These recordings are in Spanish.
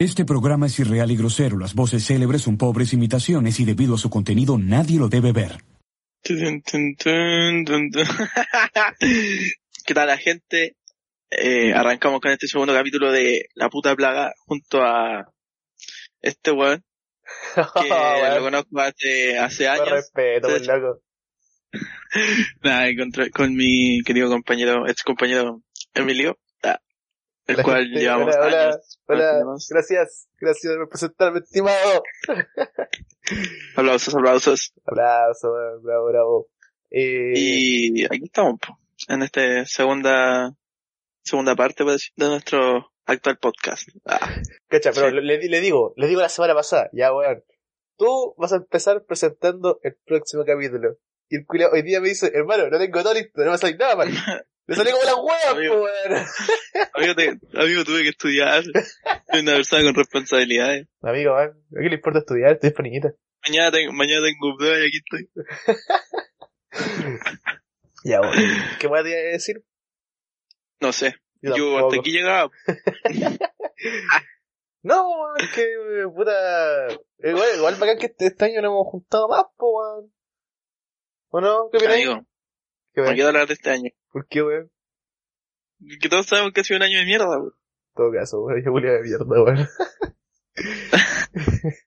Este programa es irreal y grosero. Las voces célebres son pobres imitaciones y debido a su contenido nadie lo debe ver. ¿Qué tal la gente? Eh, arrancamos con este segundo capítulo de La puta plaga junto a este weón que lo conozco hace, hace Con años. respeto, Sí. loco. Nada, y contra- con mi querido compañero, ex compañero Emilio, el cual gente. llevamos Hola, hola, años. Hola, conociéndonos. gracias, gracias por presentarme, estimado. Aplausos, aplausos. Abrazo, bravo, bravo. Eh, Y aquí estamos, en esta segunda, segunda parte pues, de nuestro actual podcast. Ah, cacha, pero sí. le, le digo, le digo la semana pasada, ya weón, tú vas a empezar presentando el próximo capítulo. Y el culiao hoy día me dice, hermano, no tengo todo listo, no me sale nada, man. Le salió como la hueá, Amigo. po, weón. amigo, te- amigo, tuve que estudiar. Soy una persona con responsabilidades. Amigo, man, ¿a qué le importa estudiar? Estoy para niñita. Mañana tengo, mañana tengo prueba y aquí estoy. Ya, weón. ¿Qué te iba a decir? No sé. Yo, hasta aquí llegaba. No, es que, eh, puta, igual, igual bacán que este, este año nos hemos juntado más, po, weón. ¿O no? ¿Qué opinas? Amigo, ¿Qué me quiero hablar de este año. ¿Por qué, weón? Que todos sabemos que ha sido un año de mierda, weón. En todo caso, weón, yo Julia de mierda, weón.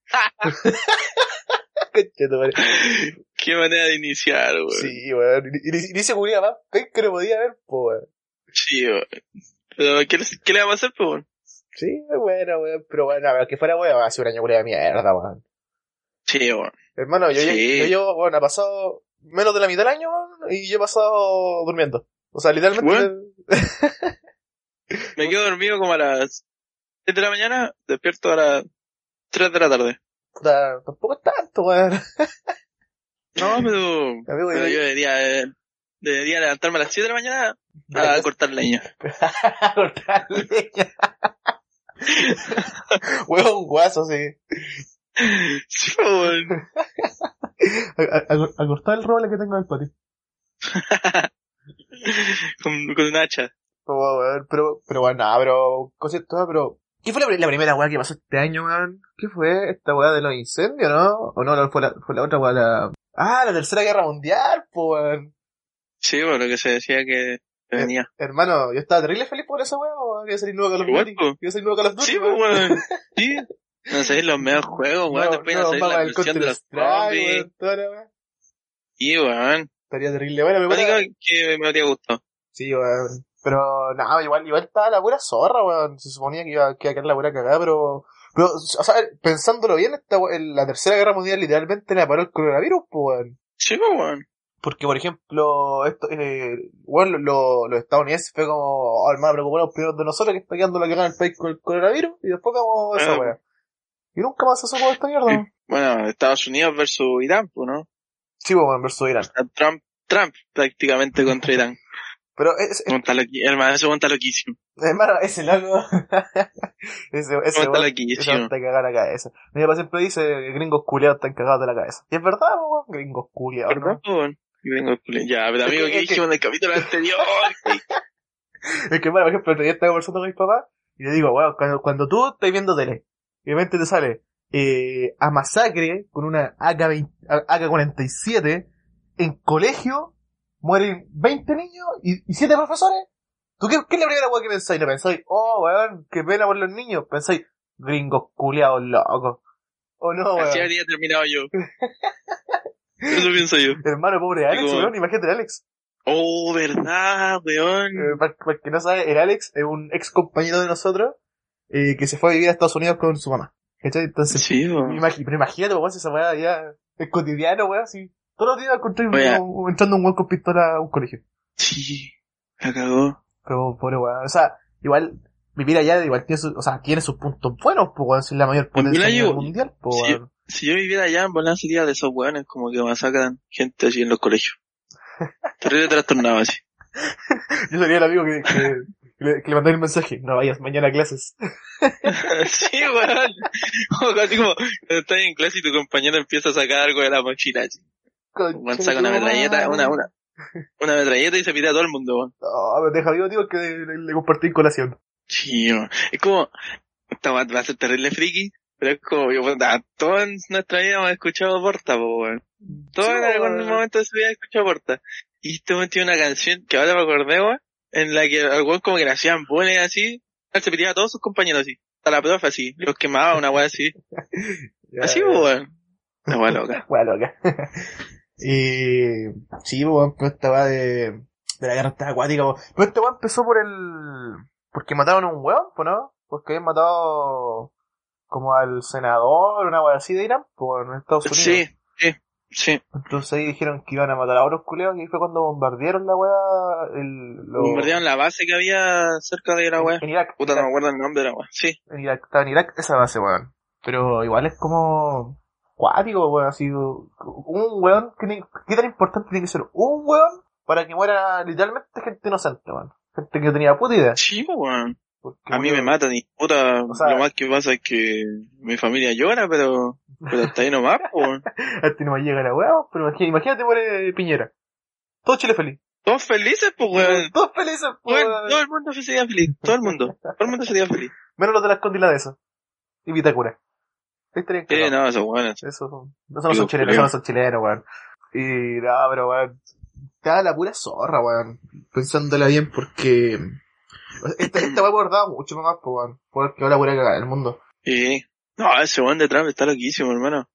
Qué manera de iniciar, weón. Sí, weón. Dice Julia más, que no podía ver, po, weón. Sí, weón. Pero, ¿qué, le- ¿qué le vamos a hacer, pues, weón? Sí, es buena, weón. Pero bueno, a ver, que fuera weón, ser un año de mierda, weón. Sí, weón. Hermano, yo, Sí. yo, yo llevo, bueno, ha pasado menos de la mitad del año, weón, y yo he pasado durmiendo. O sea, literalmente, Me quedo dormido como a las 7 de la mañana, despierto a las 3 de la tarde. puta, tampoco es tanto, weón. No, pero, pero yo- debería, eh, debería levantarme a las 7 de la mañana a cortar leña. cortar leña. Huevón guaso, sí. Sí. A, a- a- a cortar el roble que tengo en el patio. Con, con un hacha. Oh, weón, pero, pero bueno, nada, pero, cosas todas, pero, ¿qué fue la, pri- la primera weá que pasó este año, weón? ¿Qué fue? ¿Esta weá de los incendios, no? ¿O no, fue la, fue la otra weá, la, ah, la tercera guerra mundial, po, weón. Sí, por lo que se decía que venía. Hermano, yo estaba terrible feliz por esa weá, weón. Iba a salir nuevo Call of Duty. po. Iba a salir nuevo Call of Duty, Sí, weón. Sí. No sé, los mejores juegos, weón. No, Después no, salir la versión de los zombies. Sí, weón. Estaría terrible, bueno, me único que me habría gustado. Sí, weón. Pero, nada, igual, igual estaba la pura zorra, weón. Se suponía que iba, que iba a quedar la pura cagada, pero, pero, o sea, pensándolo bien, esta, la tercera guerra mundial literalmente le paró el coronavirus, pues, weón. Sí, weón. Porque, por ejemplo, esto, eh, bueno, lo- los estadounidenses fue como, oh, hermano, preocupamos primero de nosotros que está quedando la cagada en el país con el coronavirus, y después como esa Ah. weá. Y nunca más se supo esta mierda. Bueno, Estados Unidos versus Irán, pues, ¿no? Sí, weón, versus Irán. Trump, Trump prácticamente contra Irán. Pero, es, es- hermano, eso monta loquísimo. hermano, ese loco, ese, ese Monta loquísimo. Eso te caga la cabeza. Mi papá siempre dice gringos culiados están cagados de la cabeza. Y es verdad, weón, gringos culiados, ¿Verdad, pues, weón? Yo el- Ya, pero amigo, ¿qué dijimos en el capítulo anterior? Es que, bueno, por ejemplo, día estaba conversando con mi papá y le digo, weón, cuando, cuando tú estás viendo tele, y de repente te sale eh, a masacre con una AK-20 AK-47 en colegio, mueren 20 niños y, y 7 profesores. ¿Tú qué, qué es la primera weón que pensáis? ¿No pensáis, oh, weón, qué pena por los niños? Pensáis, gringos culiados locos. ¿O no, weón? Así habría terminado yo. Eso pienso yo. Hermano, pobre Alex, Digo- weón, imagínate Alex. Oh, verdad, weón. Eh, para, que no sabe, el Alex es un ex compañero de nosotros eh, que se fue a vivir a Estados Unidos con su mamá. ¿Cachai? Entonces, Sí, imagi- pero imagínate, weón, si esa weá ya es cotidiano, weón, así. Todos los días encontré un- entrando un weón con pistola a un colegio. Sí. La cagó. Pero, pobre weón, o sea, igual, vivir allá igual tiene, su- o sea, tiene sus puntos buenos, pues weón, si es la mayor Pues potencia yo- mundial, pues weón. Si yo viviera allá, en Bolán sería de esos weones como que masacran gente así en los colegios. Terrible trastornado así. Yo sería el amigo que, que, que le, que le el mensaje, no vayas mañana a clases. sí, weón. Así como, cuando estás en clase y tu compañero empieza a sacar algo de la mochila. Weón saca una metralleta, una, una, una metralleta y se pide a todo el mundo, weón. No, deja digo, digo que le, le compartí en colación. Sí, weón. Es como, esta va a ser terrible friki, pero es como, yo, puta, todos en nuestra vida hemos escuchado Porta, po, weón. Todos Sí, en algún momento de su vida han escuchado Porta. Y este weón tiene una canción que ahora me acordé, weón, en la que al weón como que le hacían bullying así, se piteaba a todos sus compañeros así, a la profe así, los quemaba una weá así, Ya, así, weón. Una weá loca. Weá loca. y sí, pues, weón, pero esta weá de, de la guerra está acuática, po. Pero esta weá empezó por el, porque mataron a un weón, pues, ¿no? Porque habían matado como al senador, una weá así de Irán, pues, en Estados Unidos. Sí, sí, sí. Entonces ahí dijeron que iban a matar a otros culeos y fue cuando bombardearon la weá, el, lo- Bombardearon la base que había cerca de la weá. en Irak. Puta, no me acuerdo el nombre de la weá. Sí. en Irak, estaba en Irak esa base, weón. Pero igual es como cuático, weón, así, un weón, que ni- ¿qué tan importante tiene que ser un weón para que muera literalmente gente inocente, weón? Gente que no tenía puta idea. Sí, weón. Porque, A mí me matan y puta, O sea- lo más que pasa es que mi familia llora, pero, pero hasta ahí nomás, po, weón. A ti no me llega la weón, pero imagínate, imagínate muere Piñera. Todo Chile feliz. Todos felices, pues, weón. Todos felices, weón. todo el mundo sería feliz, todo el mundo, todo el mundo sería feliz. Menos los de las condilas de eso. Y Vitacura. Ahí estarían cagados. no, eso, weón. eso. Eso son, no son, Digo, chilenos, esos no son chilenos, weón. Y nada, pero weón, da la pura zorra, weón. Pensándola bien porque esta, esta weón guardaba mucho más, pues, weón. Porque ahora pura cagar el mundo. Sí. No, ese weón de Trump está loquísimo, hermano.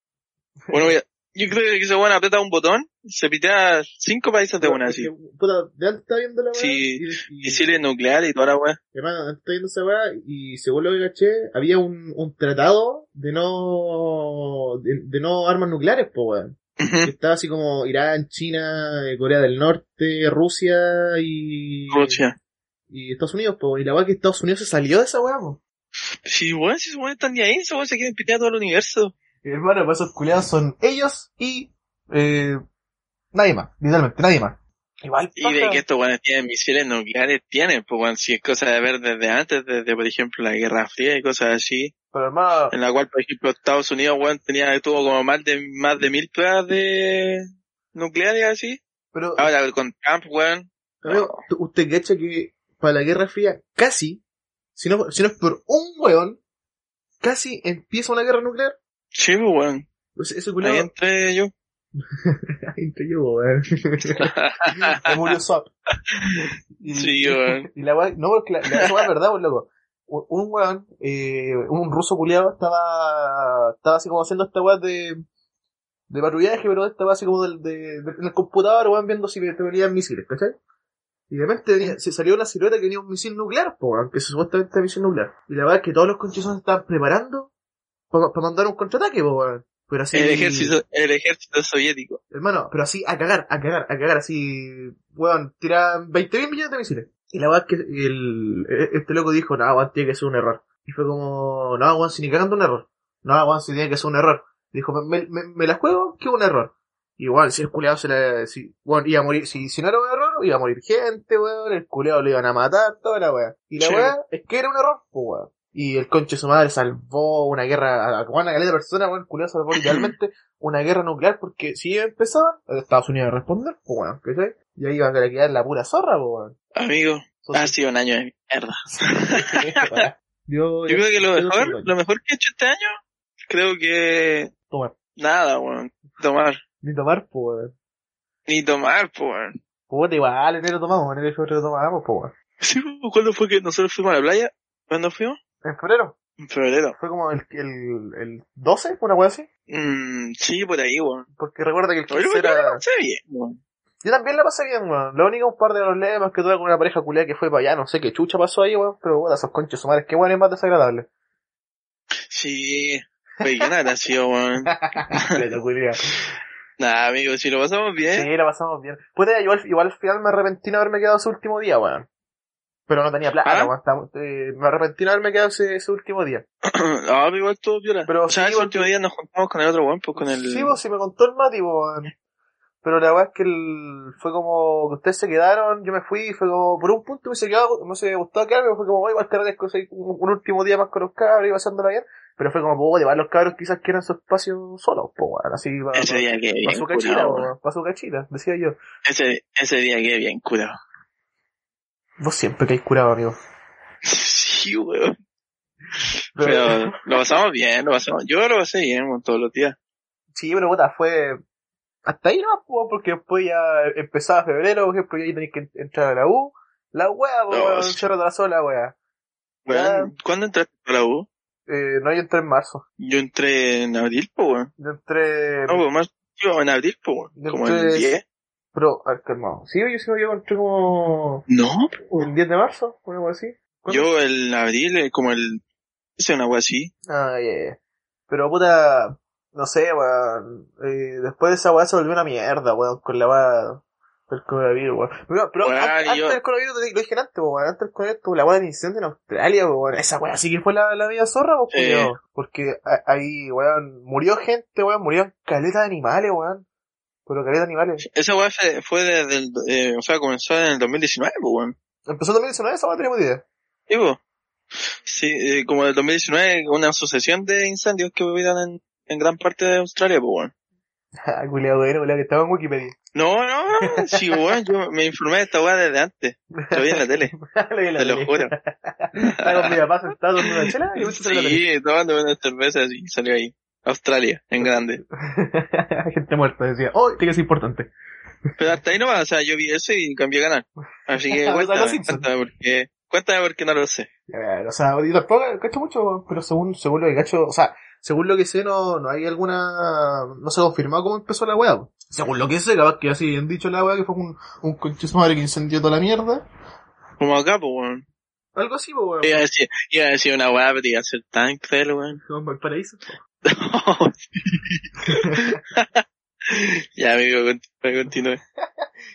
Bueno, yo creo que ese weón aprieta un botón, se pitea cinco países de una, así. Puta, de antes estaba viendo la weá. Sí, y, Misiles nucleares y toda la weá. Hermano, antes estaba viendo esa weá y según lo que caché, había un, un tratado de no, de, de no armas nucleares, pues, weón. estaba así como Irán, China, eh, Corea del Norte, Rusia y, Rusia. Y Estados Unidos, po. Y la weá que Estados Unidos se salió de esa weá, po. Sí, weón, si esos weones están ni ahí, esos weones se quieren pitear todo el universo. Hermano, pues esos culiados son ellos y eh, nadie más, literalmente, nadie más. Igual, Y de que estos weones tienen misiles nucleares, tienen, pues weón, si es cosa de ver desde antes, desde por ejemplo la Guerra Fría y cosas así, Pero hermano, en la cual por ejemplo Estados Unidos, weón, tenía, tuvo como más de, más de mil pruebas de nucleares así. pero, Ahora con Trump, weón, amigo, ¿tú- usted cacha que para la Guerra Fría casi, si no, si no es por un weón, casi empieza una guerra nuclear. sí, pues weón, Pues ese ahí culiado, entré yo. entre yo, weón. Me murió Swap. Sí, weón. Y la weá, no, porque la, la, esa weá es verdad, pues loco. Un weón, eh, un ruso culiado estaba, estaba así como haciendo esta weá de, de patrullaje, pero esta weá así como del, de, de- en el computador, weón, viendo si te venían misiles, ¿cachai? Y de repente se salió una silueta que tenía un misil nuclear, po, weón, que supuestamente era misil nuclear. Y la verdad es que todos los conchizos se estaban preparando para mandar un contraataque, po. Pero así, El ejército, el ejército soviético. Hermano, pero así, a cagar, a cagar, a cagar, así, weón, tiran 20 millones de misiles. Y la verdad es que el, este loco dijo, no, weón, tiene que ser un error. Y fue como, no, weón, si ni cagando un error. No, weón, si tiene que ser un error. Dijo, me, me, me la juego, que un error. Igual, si el culeado se le, si, weón, iba a morir, si, si no era un error, iba a morir gente, weón, el culeado lo iban a matar, toda la weá. Y la Sí. weá es que era un error, pues weón. Y el conche de su madre salvó una guerra, a una caleta de personas, weón, el culeado salvó literalmente una guerra nuclear porque si empezaban, Estados Unidos iba a responder, pues weón, ¿cachai? Y ahí iban a quedar la pura zorra, pues weón. Amigo, ha sido un año de mierda. Yo, Yo creo que lo mejor, lo mejor que he hecho este año, creo que Tomar. nada, weón. Tomar. Ni tomar, pues weón. Ni tomar, pues, weón. Puta, igual, enero tomamos, enero y febrero tomamos, pues weón. Sí, ¿cuándo fue que nosotros fuimos a la playa? ¿Cuándo fuimos? En febrero. En febrero. Fue como el, el, el 12, una weá así. Mm, sí, por ahí, weón. Porque recuerda que el Pero 15 yo era... pasé bien, weón. Yo también la pasé bien, weón. Lo único, un par de problemas que tuve con una pareja culiada que fue para allá. No sé qué chucha pasó ahí, weón. Pero, weón, esos conchos madres, qué weón es más desagradable. Sí. Oye, qué nada, sí, weón. Nada, amigo, si lo pasamos bien. Sí, la pasamos bien. Puede, igual, igual al final me arrepentí de haberme quedado ese último día, weón. Pero no tenía plata, ¿Ah? Estaba- eh, me arrepentí de haberme quedado ese, ese último día. Ah, igual todo viola. Pero o sea, sí, ese igual- último día nos juntamos con el otro weón, pues con el... Sí, vos, sí me contó el Mati, weón. Pero la verdad es que el, fue como que ustedes se quedaron, yo me fui fue como, por un punto me hubiese quedado, me hubiese gustado quedarme, fue como, "Oye, igual carretes un, un último día más con los cabros y pasándola bien. Pero fue como, puedo llevar los cabros quizás quieran su espacio solos, po, weón. Así, para Ese día que bien su cachita, curado, weón. weón. Para su cachita, decía yo. Ese, ese día que bien curado. Vos siempre que hay curado, amigo. Sí, weón. Pero lo pasamos bien, lo pasamos. Yo lo pasé bien weón, todos los días. Sí, pero puta, fue hasta ahí no, porque después ya empezaba febrero, por ejemplo, y ahí tenéis que entrar a la U. La wea, pues, No, weón, sí. se retrasó la wea. Weón, ¿Cuándo entraste a la U? Eh, no, yo entré en marzo. Yo entré en abril, pues, weón. Yo entré... No, pues más, yo en abril, pues, weón. Yo Como el entré- 10. Pero, a ver, calmado. Sí, yo sí, yo entré como... No, el 10 de marzo, una cosa así. Yo el abril, eh, como el, hice una wea así. Ah, ya, ya. Pero puta, no sé, weón. Eh, después de esa weá se volvió una mierda, weón, con la weá del coronavirus, weón. Pero, pero Weón, an- y antes yo- del coronavirus, lo dije antes, weón. Antes del coronavirus, tuvo la del incendio en Australia, weón. Esa weá sí que fue la, la vida zorra, weón. Porque ahí, weón, murió gente, weón. Murieron caleta de animales, weón. Pero caleta de animales. Esa wea fue, fue desde el, eh, o sea, comenzó en el 2019, pues, weón. Empezó en 2019, esa weá tenemos idea. Sí, po. Sí, eh, como en el 2019, una sucesión de incendios que hubieron en, en gran parte de Australia, weón. Ah, culiao, bueno, que estaba en Wikipedia. No, no, no, sí, weón, yo me informé de esta weá desde antes. Lo vi en la tele, Lo vi en la te lo tele. juro. Estaba con mi papá sentado en una chela y me. Sí, tomando unas cervezas y salió ahí. Australia, en grande. Gente muerta, decía, oh, que ser importante. Pero hasta ahí nomás, o sea, yo vi eso y cambié de canal. Así que cuéntame, cuéntame porque, cuéntame porque no lo sé. A ver, o sea, tampoco cacho mucho, pero según, según lo que cacho, o sea, según lo que sé, no, no hay alguna, no se ha confirmado cómo empezó la weá. Según lo que sé, capaz que así han dicho la weá que fue un, un madre que incendió toda la mierda. Como acá, pues, weón. Algo así, pues weón. Iba a decir, iba a decir una weá, pero iba a ser tan cruel, weón. Como en Valparaíso. ya, amigo, cont- continúe.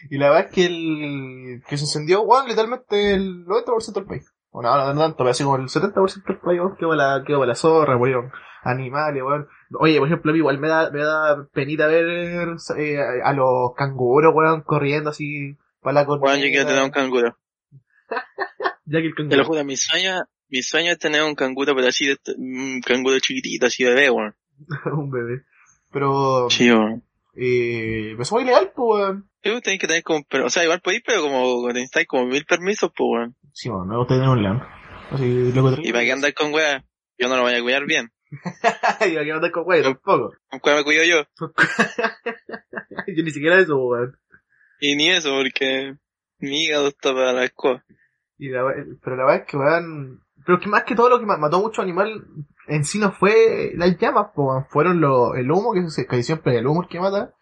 Y la verdad es que el, que se incendió, weón, literalmente el 90% del país. Bueno, no, no tanto, pero así como el 70% del país, weón, quedó para la, quedó para la zorra, murieron animales, weón. Oye, por ejemplo, a mí igual me da, me da penita ver eh, a los canguros, weón, corriendo así para la Weón, yo quiero tener un canguro. Ya que el Te lo canguro. juro, mi sueño, mi sueño es tener un canguro, pero así de un canguro chiquitito, así bebé, weón. un bebé. Pero, Sí, weón. Eh, pero eso es ilegal, pues, weón. Sí, tenés que tener como, pero, o sea, igual podéis, pero como necesitáis como mil permisos, pues, weón. Sí, bueno, gusta tener un león. Así, loco Y para qué andar con weas, yo no lo voy a cuidar bien. y para qué andar con güey, tampoco. ¿Con cuál me cuido yo? Yo ni siquiera eso, weón. Y ni eso, porque mi hígado está para la escoba. Y la, pero la verdad es que weón. Pero que más que todo lo que ma- mató mucho animal en sí no fue las llamas, po, fueron lo, el humo, que, se, que siempre el humo el que mata.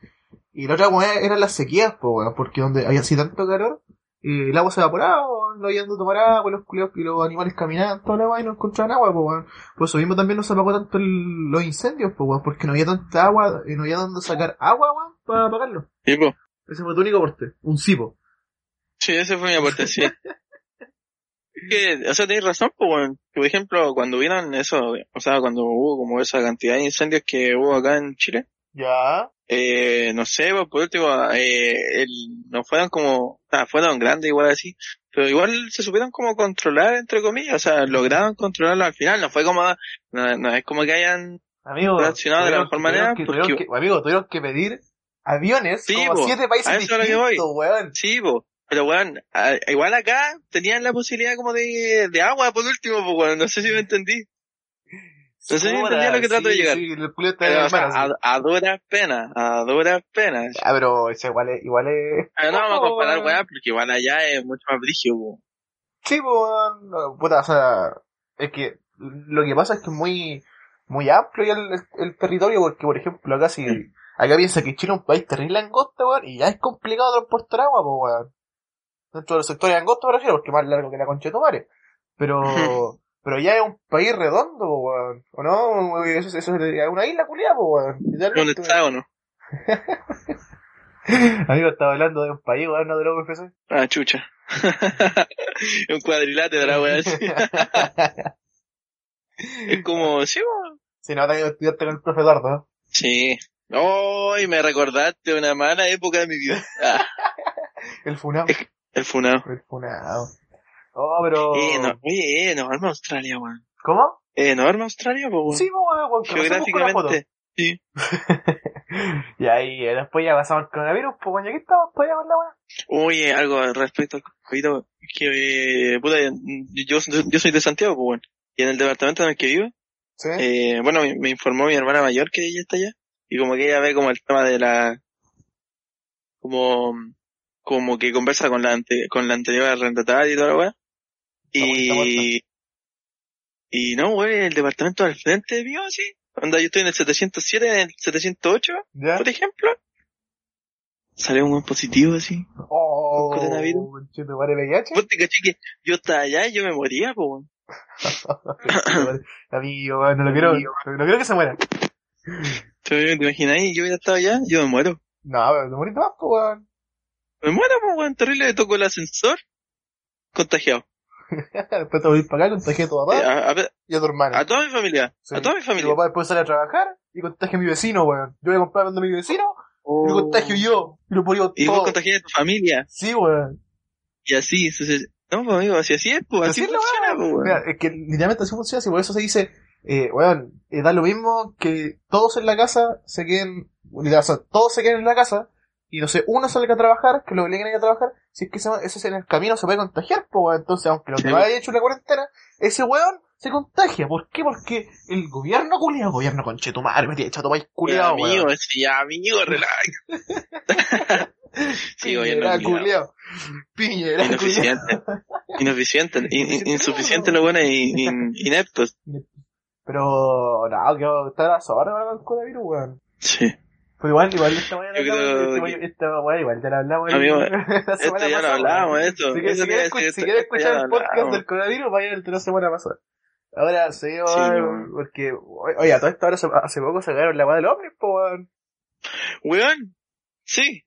Y la otra weón eran las sequías, po, weón, porque donde había así tanto calor, eh, el agua se evaporaba, no había donde tomar agua, los culiados y los animales caminaban toda la y no encontraban agua, po, weón. Por eso mismo también no se apagó tanto el- los incendios, po, porque no había tanta agua, y no había donde sacar agua, weón, para apagarlo. Sí, po. Ese fue tu único aporte, un cipo. Sí, ese fue mi aporte, sí. Que, o sea, tenéis razón, pues, Por ejemplo, cuando vieron eso, o sea, cuando hubo como esa cantidad de incendios que hubo acá en Chile, Ya. eh, no sé, pues, por último, eh, el, no fueron como, sea, fueron grandes igual así, pero igual se supieron como controlar, entre comillas, o sea, lograron controlarlo al final, no fue como, no, no es como que hayan, Amigo, Reaccionado de la mejor manera, tuvieron que- porque- tuvieron que- amigo, tuvieron que pedir aviones Sí, como siete países distintos, weón. sí, pues, pero weón, a- igual acá tenían la posibilidad como de, de agua por último, pues, weón, no sé si me entendí. No sé si Puta, entendí a lo que trato de llegar. Sí, el Pero, o sea, a, a duras penas, a duras penas. Ah, pero ese igual es, igual es... Pero no vamos a comparar, weón. weá, porque igual allá es mucho más brígido, po. Sí, pues, weón, puta, o sea, es que lo que pasa es que es muy, muy amplio ya el, el territorio, porque, por ejemplo, acá si, acá piensa que Chile es un país terrible angosto, weón, y ya es complicado transportar agua, pues, weón. Dentro de los sectores angostos me refiero, porque más largo que la concha de tu madre. Pero, pero ya es un país redondo, weón. ¿O no? Eso, eso es una isla culiada, weón. ¿Dónde está o no? Amigo, estaba hablando de un país, weón, no de la UFC. Ah, chucha. un cuadrilátero, la así. Es como, sí, weón. Si no, también estudiaste con el profe Eduardo, ¿no? Sí. Hoy me recordaste una mala época de mi vida. Ah, El funado. El funado. El funado. Oh, pero... Eh, no, oye, enorme Australia, weón. ¿Cómo? Eh, enorme Australia, weón. Sí, weón. Geográficamente. Sí. y ahí, eh, después ya pasamos el coronavirus, pues, bueno, aquí estamos todavía con la weá. Oye, algo respecto al COVID, que, eh, puta, yo, yo soy de Santiago, pues, weón. Y en el departamento en el que vivo, ¿Sí? eh, bueno, me, me informó mi hermana mayor que ella está allá. Y como que ella ve como el tema de la, como, como que conversa con la ante- con la anterior arrendataria y toda la weá. Y, y no, güey, el departamento al frente mío, así. Onda, yo estoy en el 707, en el 708, ¿Ya? por ejemplo. Salió un buen positivo, así. Oh, coronavirus. madre, VIH. Vos te caché que yo estaba allá y yo me moría, po, weón. Amigo, no lo quiero, no quiero que se muera. ¿Te, imagináis? Yo hubiera estado allá, yo me muero. No, pero te moriste más, pues, weón. Me muero, po, weón, terrible, le tocó el ascensor. Contagiado. Después te volvís para acá, contagié a tu Eh, papá a, a- y a tu hermana. a toda mi familia, Sí. a toda mi Mi familia. papá después sale a trabajar y contagia a mi vecino, weón. Yo voy a comprar donde mi vecino y lo contagio yo. Y lo pongo. Y todo. vos contagias a tu familia. Sí, weón. Y así, entonces, no, pues amigo, así, así es, pues, así Así funciona, pues, weón. Mira, es que literalmente así funciona, así por eso se dice, eh, weón, eh, da lo mismo que todos en la casa se queden, o sea, todos se queden en la casa, y no sé, uno salga a trabajar, que lo obliguen a ir a trabajar, si es que ese, ese en el camino se puede contagiar, pues weón, entonces aunque los Sí, demás weón. hayan hecho la cuarentena, ese weón se contagia, ¿por qué? Porque el gobierno culiado, gobierno conchetumare, me tiene chato país culiado, Ya, amigo, sí, amigo, relax. sí, Piñera culiao. Piñera culiao. Ineficiente. Ineficiente, in- in- insuficiente lo bueno y in- ineptos. Pero, no, que está la zorra con el coronavirus, weón. Sí. Pero igual, igual esta mañana Yo hablamos, creo esta, que- esta weá igual ya la hablamos. Amigo, Esto ya lo weón. esto. Si, si quieres, escu- escuchar el podcast del coronavirus, vayan el de la semana pasada. Ahora, sí, porque, oye, a todo esto ahora hace, hace poco sacaron la weá del ovni, po, weón. Weón, sí.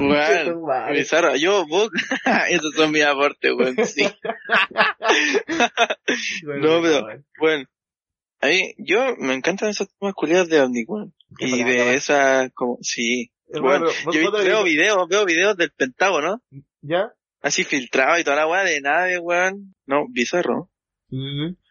Weón, bizarro. Yo, vos, esos son mis aportes, weón, sí. No, pero- weón. Bueno, a mí, yo me encantan esos temas culiados de. Qué Y de esa, como, sí. Bueno, Yo veo videos, veo videos del Pentágono, ¿Ya? así filtrado y toda la weá de nave, weón. No, bizarro.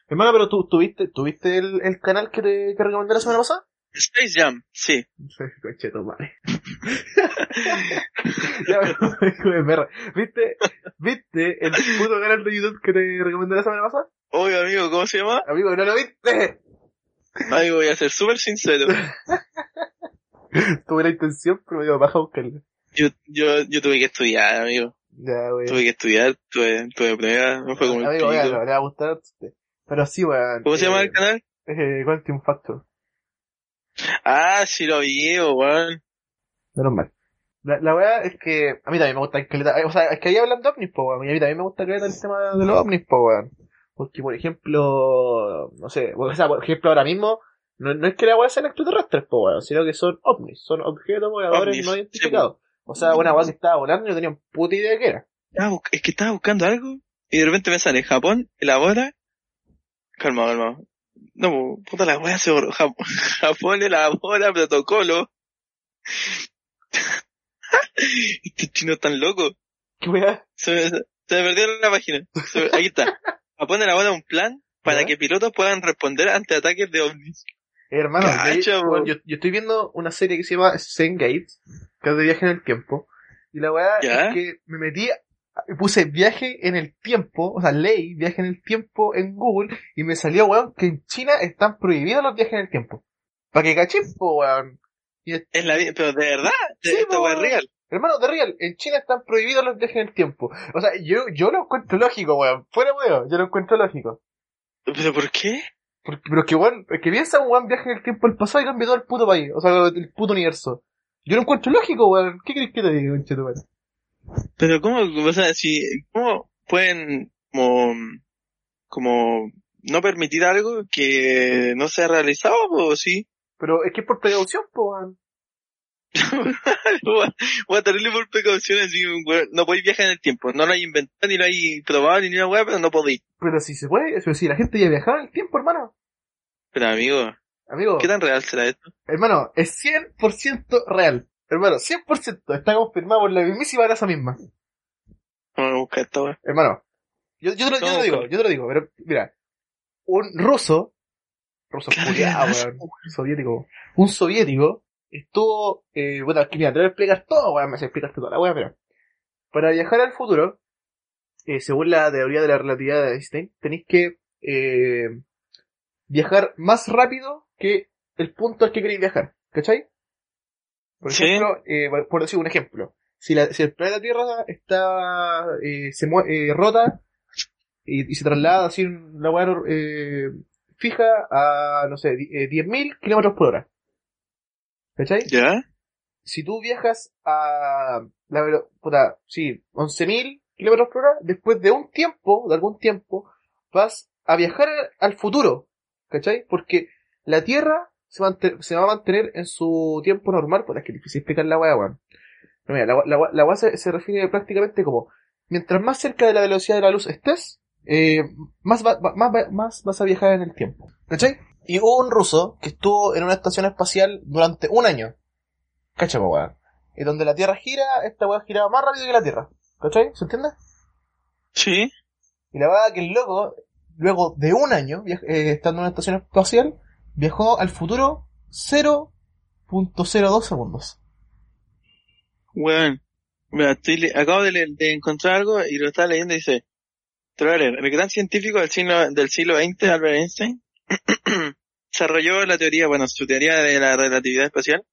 Hermano, pero tú, ¿tuviste, tuviste el, el canal que te que recomendé la semana pasada? Space Jam, sí. Concheto, madre. ya, de perra. ¿Viste, ¿Viste el puto canal de YouTube que te recomendé la semana pasada? Oye, amigo, ¿cómo se llama? Amigo, ¿no lo viste? Amigo, voy a ser súper sincero. Tuve la intención, pero me dio baja a buscarla. Yo, yo, yo tuve que estudiar, amigo. Ya, wey. Tuve que estudiar, tuve, tuve pruebas, no fue como el Amigo, le va a gustar. Pero sí, weón. ¿Cómo se llama eh, el canal? Eh, Quantum Factor. Ah, sí lo vi, weón. Menos mal. La, la weá es que a mí también me gusta caleta, eh, o sea, es que ahí hablan de ovnis, po, weón, y a mí también me gusta caleta el tema de los ovnis, po, weón. Porque, por ejemplo, no sé, o sea, por ejemplo, ahora mismo, no, no es que la weá sean extraterrestres, po, weón, sino que son ovnis, son objetos voladores Ovnis, no sí, identificados. O sea, una weá que estaba volando y no tenía puta idea de qué era. Es que estaba buscando algo y de repente me sale Japón, elabora. Calma, calma. No, pu- puta la wea se borró. Jap- Japón elabora protocolo. Estos chinos están locos. ¿Qué weá? Se me, se me perdieron la página. Me- aquí está. Japón elabora un plan para que pilotos puedan responder ante ataques de ovnis. Eh, hermano, yo, yo, yo estoy viendo una serie que se llama Gate, que es de viaje en el tiempo. Y la weá es que me metí, puse viaje en el tiempo, o sea, ley, viaje en el tiempo en Google, y me salió, weón, que en China están prohibidos los viajes en el tiempo. Para que cachín, po, weón. Es- la pero de verdad, Sí, wea es real. Hermano, de real, en China están prohibidos los viajes en el tiempo. O sea, yo, yo lo encuentro lógico, weón. Fuera, weón, yo lo encuentro lógico. ¿Pero por qué? Porque, pero que weón, es que piensa un weón viaje en el tiempo al pasado y cambia todo el puto país, o sea, el puto universo. Yo lo encuentro lógico, weón. ¿Qué crees que te diga, conchetumare? Pero cómo, o sea, si, cómo pueden como, como no permitir algo que no sea realizado, o sí. Pero es que es por precaución, po, weón. Voy a tenerle por precaución así, weón, no podéis viajar en el tiempo, no lo hay inventado, ni lo hay probado, ni una weá, pero no podéis. Pero si se puede, pero si la gente ya viajaba en el tiempo, hermano. Pero amigo, Amigo, ¿qué tan real será esto? hermano, es 100% real. Hermano, 100% está confirmado por la mismísima NASA misma. Vamos a buscar esta weá. Hermano, yo, yo, te lo, yo te lo No, digo, yo te lo digo, pero mira, un ruso, ruso weón, soviético, un soviético estuvo, eh, bueno, aquí mira, te voy a explicar todo, weón, me sé explicarte toda la weón, pero para viajar al futuro, eh, según la teoría de la relatividad de Einstein, tenéis que eh, viajar más rápido que el punto al que queréis viajar. ¿Cachai? Por Sí. ejemplo, eh, por- decir un ejemplo, si, la, si el planeta Tierra está eh, se mue- eh, rota y, y se traslada así una hueá eh, fija a, no sé, di- eh, 10.000 kilómetros por hora. ¿Cachai? ¿Ya? si tú viajas a la puta, sí, 11.000 kilómetros por hora, después de un tiempo, de algún tiempo, vas a viajar al futuro, ¿cachai? Porque la Tierra se, va a mantener en su tiempo normal, pues es que es difícil explicar la weá, weón. No, mira, la, la, la weá se, se refiere prácticamente como, mientras más cerca de la velocidad de la luz estés, eh, más, va- va- más, va- más vas a viajar en el tiempo, ¿cachai? Y hubo un ruso que estuvo en una estación espacial durante un año. ¿Cachai, po, weón? Y donde la Tierra gira, esta weá giraba más rápido que la Tierra. ¿Cachai? ¿Se entiende? Sí. Y la verdad que el loco, luego de un año, eh, estando en una estación espacial, viajó al futuro 0.02 segundos. Weón. Mira, estoy le- acabo de, le- de encontrar algo y lo estaba leyendo y dice, te lo voy a leer. El gran científico del siglo, del siglo XX, Albert Einstein, desarrolló la teoría, bueno, su teoría de la relatividad espacial.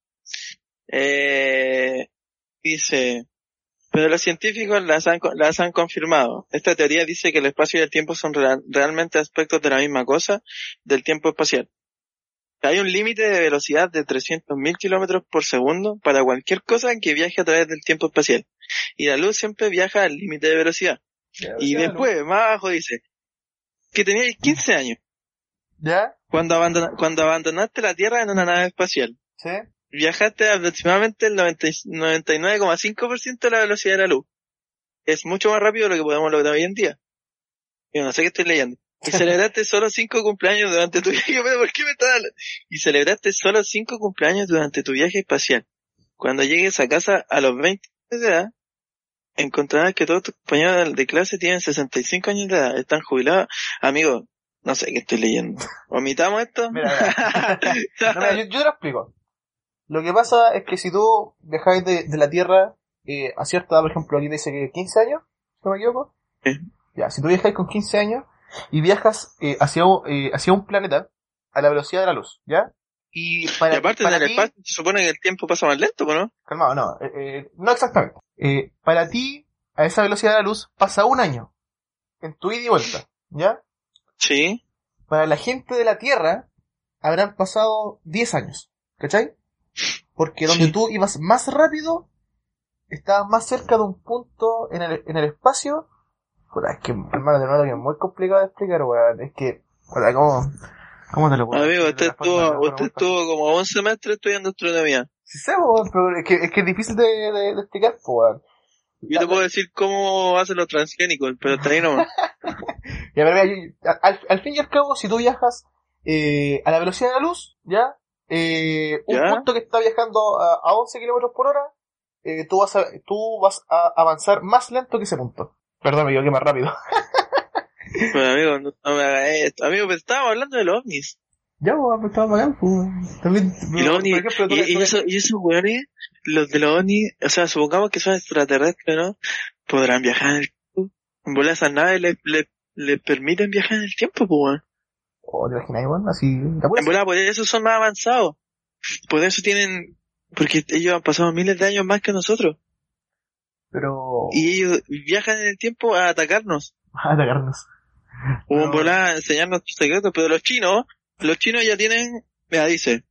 Eh, dice, pero los científicos las han, las han confirmado. Esta teoría dice que el espacio y el tiempo son real- realmente aspectos de la misma cosa, del tiempo espacial. Hay un límite de velocidad de 300.000 kilómetros por segundo para cualquier cosa que viaje a través del tiempo espacial. Y la luz siempre viaja al límite de velocidad. Y después, más abajo dice, que teníais 15 años ¿Ya? Cuando, abandona- cuando abandonaste la Tierra en una nave espacial. ¿Sí? Viajaste aproximadamente el 90 y- 99,5% de la velocidad de la luz. Es mucho más rápido de lo que podemos lograr hoy en día. Yo no sé qué estoy leyendo. Y celebraste solo cinco cumpleaños durante tu viaje. ¿Por qué me estás? Y celebraste solo cinco cumpleaños durante tu viaje espacial. Cuando llegues a casa a los 20 años de edad, encontrarás que todos tus compañeros de clase tienen 65 años de edad. Están jubilados. Amigo, no sé qué estoy leyendo. ¿Omitamos esto? Mira, No, mira, yo, yo te lo explico. Lo que pasa es que si tú viajáis de, de la Tierra eh, a cierta edad, por ejemplo, aquí dice que 15 años, si no me equivoco. Ya, si tú viajáis con 15 años y viajas eh, hacia, un- eh, hacia un planeta a la velocidad de la luz, ¿ya? Y para, y aparte para en el espacio se supone que el tiempo pasa más lento, ¿no? Calmado, no, eh, no exactamente. Para ti, a esa velocidad de la luz, pasa un año. En tu ida y vuelta, ¿ya? Sí. Para la gente de la Tierra, habrán pasado 10 años, ¿cachai? Porque donde Sí. tú ibas más rápido, estabas más cerca de un punto en el, en el espacio. Es que, hermano, de nuevo que es muy complicado de explicar, weón. Es que, puta, ¿cómo, cómo te lo puedo Amigo, usted estuvo, usted estuvo como un semestre estudiando astronomía. Sí sé, weón, pero es que, es que es difícil de, de, de explicar, weón. Yo te puedo decir cómo hacen los transgénicos, pero ahí nomás. Ya, pero mira, yo- al, al fin y al cabo, si tú viajas eh, a la velocidad de la luz, ¿ya? Eh, un ¿Ya? punto que está viajando a, a 11 kilómetros por hora, eh, tú, vas a, tú vas a avanzar más lento que ese punto. Perdón, me equivoqué más rápido. Pero amigo, no, no me hagas esto. Amigo, pero estábamos hablando de los ovnis. Ya, pues, estaba bacán, pues. También, Y los ovnis, ejemplo, y, y eso, y esos weones, los de los ovnis, o sea, supongamos que son extraterrestres, ¿no? Podrán viajar en el. En bola esas naves les, les, les permiten viajar en el tiempo, pues weón. Oh, ¿te imaginas, weón? Así, bola, por eso son más avanzados. Por eso tienen, porque ellos han pasado miles de años más que nosotros. Pero... Y ellos viajan en el tiempo a atacarnos. A atacarnos. O No. volar a enseñarnos sus secretos, pero los chinos, los chinos ya tienen, mira, dice,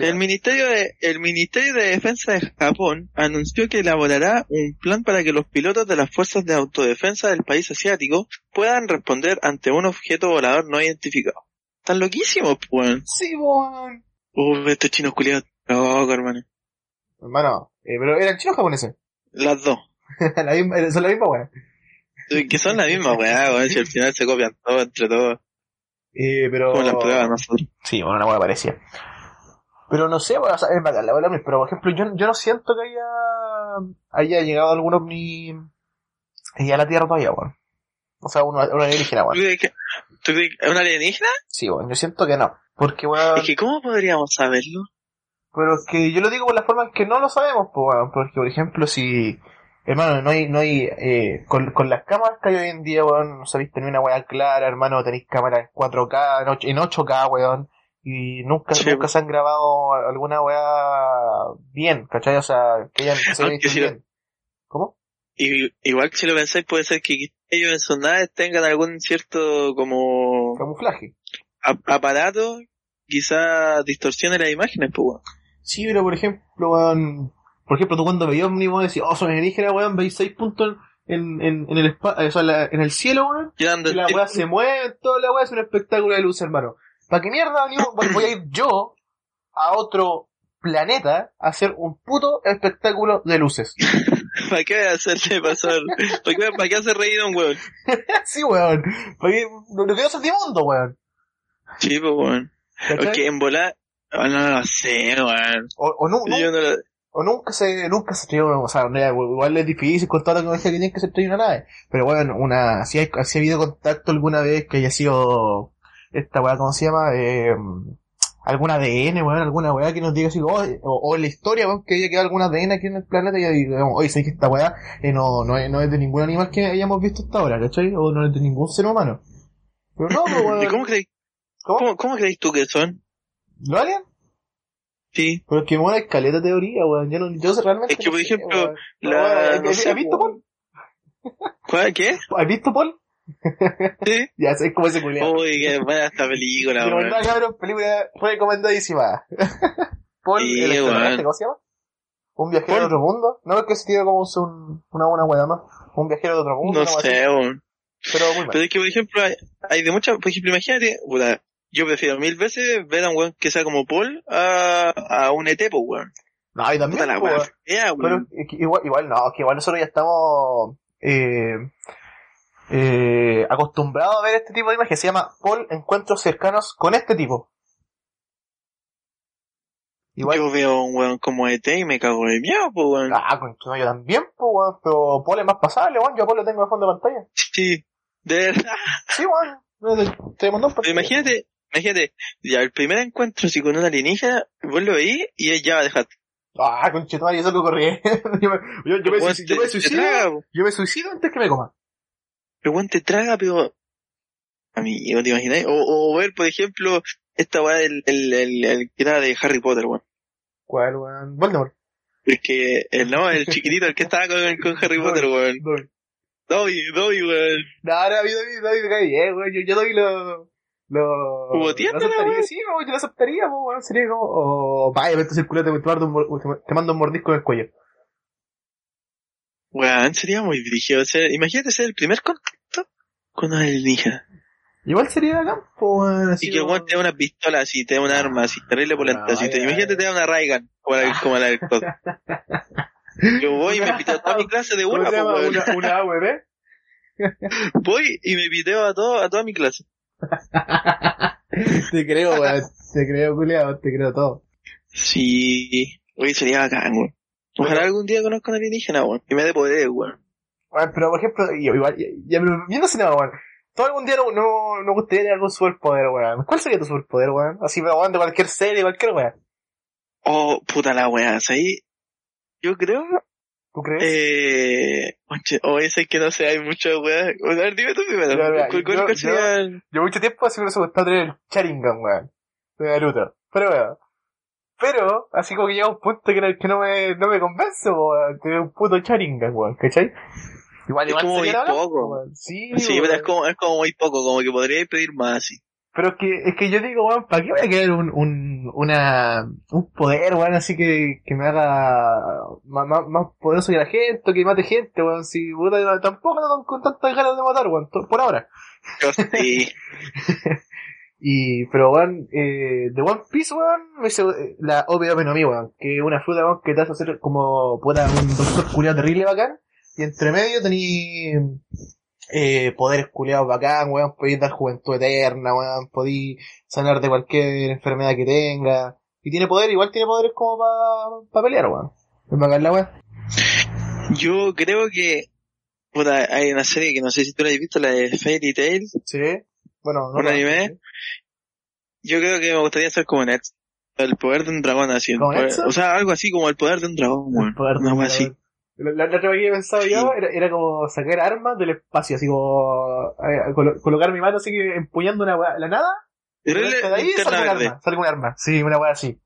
El Ministerio de, el Ministerio de Defensa de Japón anunció que elaborará un plan para que los pilotos de las fuerzas de autodefensa del país asiático puedan responder ante un objeto volador no identificado. Están loquísimos, pues. weón. Sí, weón. Uh, estos chinos culiados, loco, hermano. Hermano, eh, pero eran chinos o japoneses. Las dos. la misma, son la misma, weón. Que son la misma weá, weón, si al final se copian todo entre todos, Eh, pero... como las pruebas nosotros. Sí, bueno, una hueá parecía. Pero no sé, bueno, o sea, es bacán la ovni, pero por ejemplo, yo, yo no siento que haya, haya llegado algún ovni ahí a la Tierra todavía, weón. O sea, uno, uno alienígena, ¿Tú weón. que, tú crees que es una alienígena? Sí, weón, yo siento que no. Porque, weón, Es que ¿cómo podríamos saberlo? pero es que yo lo digo por la forma en que no lo sabemos, pues, weón. Porque, por ejemplo, si Hermano, no hay, no hay, eh, con, con las cámaras que hay hoy en día, weón, no sabéis tener una weá clara, hermano, tenéis cámaras en 4K, en 8, en 8K, weón, y nunca, Sí, nunca se han grabado alguna weá bien, ¿cachai? O sea, que hayan, se visto si lo- bien. ¿Cómo? Y, igual si lo pensáis, puede ser que ellos en sus naves tengan algún cierto como Camuflaje. ap- aparato, quizá distorsione las imágenes, pues weón. Sí, pero por ejemplo, weón, por ejemplo, tú cuando veías un weón decís, oh, son alienígenas, weón, veis seis puntos en, en, en el o sea, en la- en el cielo, weón, y la weá se mueve, toda la weá es un espectáculo de luz, hermano. ¿Para qué mierda voy voy a ir yo a otro planeta a hacer un puto espectáculo de luces? ¿Para qué hacerse pasar? ¿Para qué, para qué hacer reír a un weón? sí, weón. ¿Para qué? Lo, que yo soy mundo, weón. Sí, pues weón. Porque en volar, oh, no lo sé, weón. O, o, nu- nu- Yo no lo... o nunca se, nunca se estrelló, o sea, igual es difícil con toda la tecnología que tiene que se estrella una nave. Pero bueno, una, si, hay, si ha habido contacto alguna vez que haya sido esta weá, ¿cómo se llama? Eh, algún ADN, weón, alguna weá que nos diga así, oh, o, o la historia, weón, que haya quedado algún ADN aquí en el planeta y digamos, oye, sé que esta weá eh, no, no, es, no es de ningún animal que hayamos visto hasta ahora, ¿cachai? O no es de ningún ser humano. Pero no, pues, weón. ¿Y cómo creéis, ¿Cómo? cómo, cómo tú que son? ¿Lo aliens? Sí. Pero es que bueno, hay caleta de teoría, weón. Yo, no, yo realmente. Es que, por ejemplo, la- no ¿Has visto. Paul? ¿Cuál? ¿Qué? ¿Has visto Paul? Sí. Ya sé cómo ese culiado. Uy, qué buena esta película, Pero verdad, cabrón, película recomendadísima. Paul, Sí, el weón. ¿cómo se llama? Un viajero Paul. de otro mundo. No es que se tiene como un, una buena weá más. Un viajero de otro mundo. No sé, weón. Pero muy mal. Pero es que, por ejemplo, hay, hay de muchas, por ejemplo, imagínate, puta, yo prefiero mil veces ver a un weón que sea como Paul a, a un ET, pues, weón. No, y también, la pues, weón. Pero igual, igual no, que igual nosotros ya estamos eh, eh, acostumbrados a ver este tipo de imágenes. Se llama Paul Encuentros Cercanos con este tipo. Igual, Yo veo un weón como ET y me cago de miedo, pues, weón. ah, con yo también, pues, weón, pero Paul es más pasable, weón, yo a Paul lo tengo de fondo de pantalla. Sí, de verdad. Sí, weón, no, te, mandó un imagínate, imagínate, ya el primer encuentro así con un alienígena, vos lo veís y él ya va a dejar. Ah, conchetumare, yo salgo corriendo. yo yo, yo me, yo me suicido, yo me suicido antes que me coma. El weón te traga, pero... Amigo, ¿te imaginas? O, o ver, por ejemplo, esta weá del el, el, el que era de Harry Potter, weón. ¿Cuál, weón? Voldemort. El que, el no, el chiquitito, el que estaba con, con Harry Potter, weón. Dobby. Dobby, Dobby, weón. No, no, David, David, David me cae bien, weón. Yo, yo David lo... Lo... Como lo aceptaría, sí, weón, yo lo aceptaría, weón. Sería como... Oh, vaya, vete a circular, te, te, mando un te- mando un mordisco en el cuello. Weón, sería muy brígido. ser- imagínate ser el primer con un alienígena. Igual sería weón. así Y que el como- weón te da una pistola así, te da un arma así, terrible así. te- vaya, Imagínate te da una Raigan, como la, como la del. Yo voy y me piteo a toda mi clase de ¿Cómo una. Una, una AWP. Voy y me piteo a, todo, a toda mi clase. te creo, weón. Te creo, culiado, te creo todo. Sí. Oye, sería bacán, weón. Ojalá algún día conozca a un alienígena, weón. Y me dé poder, weón. Bueno, pero por ejemplo, yo, igual, ya, viendo cinema, weón. Todo algún día no, no, no gustaría tener algún superpoder, weón. ¿Cuál sería tu superpoder, weón? Así, weón, de cualquier serie, cualquier weón. Oh, puta la weá. Ahí, yo creo, ¿Tú crees? eh, oye, o ese es que no sé, hay muchas weas. A ver, dime tú primero. Mira, ¿Cuál, yo- cuál sería yo- Yo mucho tiempo así me hubiese gustado tener el Sharingan, weón. De Naruto. Pero weón. Pero, así como que llega un punto que, no- que no me, no me convence, weón. Tener un puto Sharingan, weón. ¿Cachai? Igual, Es igual como sería muy bacán, poco. Sí, pero es como, es como muy poco, como que podríais pedir más, sí. Pero es que, es que yo digo, weón, ¿para qué voy a querer un, un, una, un poder, weón, así que, que me haga más, más, más poderoso que la gente, o que mate gente, weón, si, puta, tampoco ando con, tantas ganas de matar, weón, por ahora. Yo sí. Y, pero weón, eh, de One Piece, weón, eh, la obvia no mí, weón, que es una fruta, weón, que te hace hacer como, puta, un doctor culiado terrible bacán, y entre medio tení, eh, poderes culiados bacán, weón, podéis dar juventud eterna, weón, podéis sanar de cualquier enfermedad que tenga, y tiene poder, igual tiene poderes como para pa pelear, weón. Es bacán la weón. Yo creo que, puta, hay una serie que no sé si tú la has visto, la de Fairy Tail. Sí. Bueno, no. ¿Un anime? Yo creo que me gustaría ser como Ned. El poder de un dragón así. o sea, algo así como el poder de un dragón, weón. El poder de Una un wea así. La, la otra vez que he pensado yo era, era como sacar armas del espacio, así como eh, colo- colocar mi mano así que empuñando una weá, la nada, y de ahí salga un arma, salga un arma. Sí, una weá así.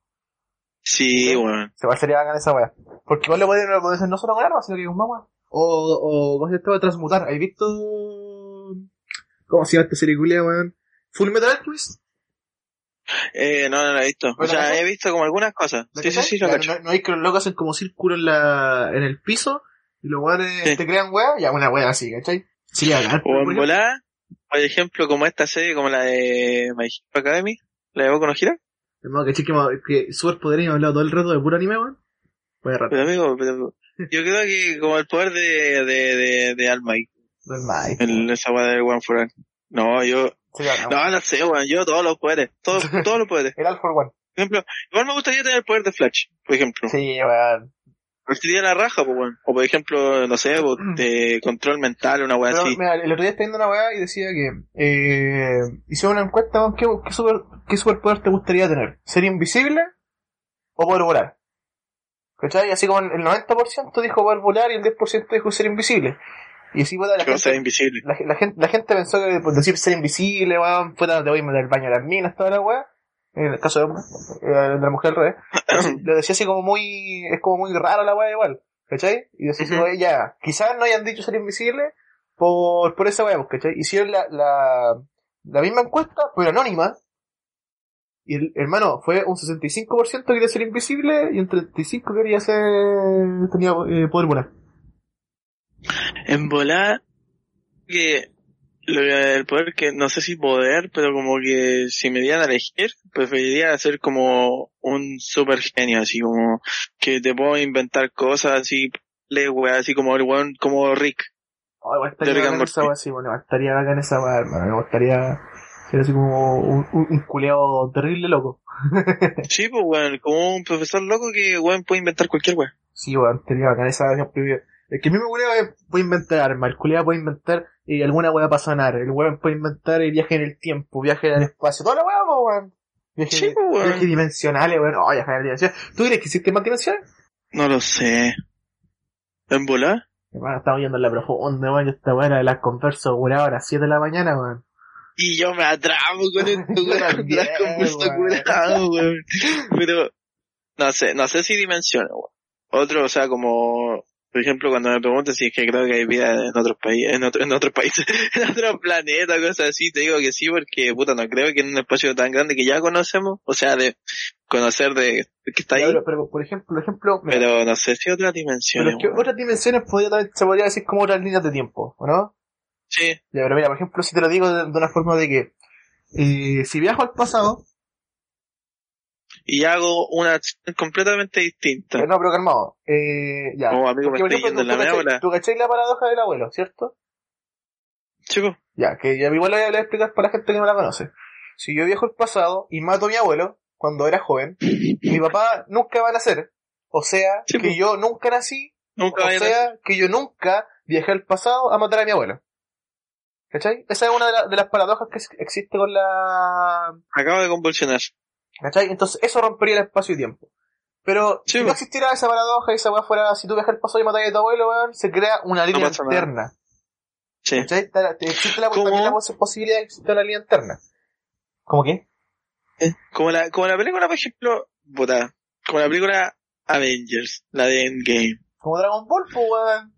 Sí, weón. Se va sería bacán esa weá. Porque igual lo pueden, hacer no solo con armas, sino que más weá. O, o, ¿cómo se llama? Transmutar. ¿Has visto? ¿Cómo se llama esta serie culia, weón? Full Metal Alchemist. Eh, no, no lo he visto. O ¿Pero la sea, cachai? he visto como algunas cosas. ¿La Sí, sí, cachai? sí, lo cacho. no, hay que los locos hacen como círculo en la, en el piso, y los weones Sí. te crean weá, ya una weá así, ¿cachai? Sí. O en volada, por ejemplo, como esta serie, como la de My Hero Academy, la de Boku no Hero. Hermano, que chique, que superpoder y me ha hablado todo el rato de puro anime, weón. Voy a rato. Pero amigo, pero yo creo que como el poder de, de, de, de All Might, Del esa weá de One for All. No, yo, Sí, no, no sé, weón, yo todos los poderes, todos, todos los poderes. El All for One. Por ejemplo, igual me gustaría tener el poder de Flash, por ejemplo. Sí, weón. Partiría la raja, pues, weón. O por ejemplo, no sé, pues, de control mental, una weá así. mira, el otro día estaba viendo una weá y decía que eh, hicieron una encuesta con qué, qué, super, qué superpoder te gustaría tener. ¿Ser invisible o poder volar? ¿Cachai? Así como el 90% dijo poder volar y el 10% dijo ser invisible. Y así puta, la Que gente, invisible. la, la gente, la gente pensó que por decir ser invisible, weón, puta, te voy a meter el baño a las minas, toda la weá. En el caso de, hombre, eh, de la mujer revés. Lo decía así como muy, es como muy raro la weá igual. ¿Cachai? Y decía así, como, ya, quizás no hayan dicho ser invisible por, por esa weá, pues, ¿cachai? Hicieron la, la, la misma encuesta, pero anónima. Y el, hermano, fue un 65% quería ser invisible y un 35% quería ser, tenía eh, poder volar. En volar, que lo- el poder que, no sé si poder, pero como que si me dieran a elegir, preferiría ser como un super genio, así como que te puedo inventar cosas así, le wea, así como el weón, como Rick. Oh, igual estaría bacán esa sí, bueno, estaría bacán esa weá, hermano. Me gustaría ser así como un, un, un culeado terrible loco. Sí, pues weón, como un profesor loco que weón puede inventar cualquier weón. Sí, weón, estaría bacán esa weá. El que a mí me culeado puede inventar armas, el culeado puede inventar eh, alguna weá para sanar, el weón puede inventar el viaje en el tiempo, viaje en el espacio, toda la weá, weón. Viaje, Sí, weón. viajes dimensionales, weón. Oh, viaje en dimensión. ¿Tú crees que existen más dimensiones? No lo sé. ¿En volar? Hermano, estamos yendo en la profunda, weón. y Esta weá de las conversas, weón, a las 7 de la mañana, weón. Y yo me atrapo con esto, weón. Las converso weón. curado, weón. Pero, no sé, no sé si dimensiones, weón. Otro, o sea, como, por ejemplo, cuando me preguntan si es que creo que hay vida en otros países, en, otro, en otros países, en otros planetas, cosas así, te digo que sí, porque, puta, no creo que en un espacio tan grande que ya conocemos, o sea, de conocer de, que está ahí, Pero, pero, por ejemplo, por ejemplo, mira, pero no sé si otras pero dimensiones, es que weón. otras dimensiones podría, se podría decir como otras líneas de tiempo, ¿o no? Sí, Ya, pero mira, por ejemplo, si te lo digo de, de una forma de que, eh, si viajo al pasado, y hago una acción completamente distinta. eh, no, pero calmado, eh, ya. Amigo, me Porque, estoy ejemplo, yendo en la tú, media cachai, tú cachai la paradoja del abuelo, ¿cierto? Chico, Ya, que ya igual lo voy a explicar para la gente que no la conoce. Si yo viajo al pasado y mato a mi abuelo cuando era joven, mi papá nunca va a nacer. O sea, que yo nunca nací, nunca o sea, que yo nunca viajé al pasado a matar a mi abuelo. ¿Cachai? Esa es una de, la- de las paradojas que ex- existe con la... Acabo de convulsionar. ¿Cachai? Entonces eso rompería el espacio y tiempo. Pero Sí, si no existiera esa paradoja y esa weá fuera, si tú viajas al pasado y matas a tu abuelo, weón, se crea una línea nada. alterna. Sí. ¿Cachai? Existe la, también la pos- posibilidad de exista una línea alterna. ¿Cómo qué? Eh, Como la, como la película, por ejemplo, puta, como la película Avengers, la de Endgame. Como Dragon Ball, pues, weón.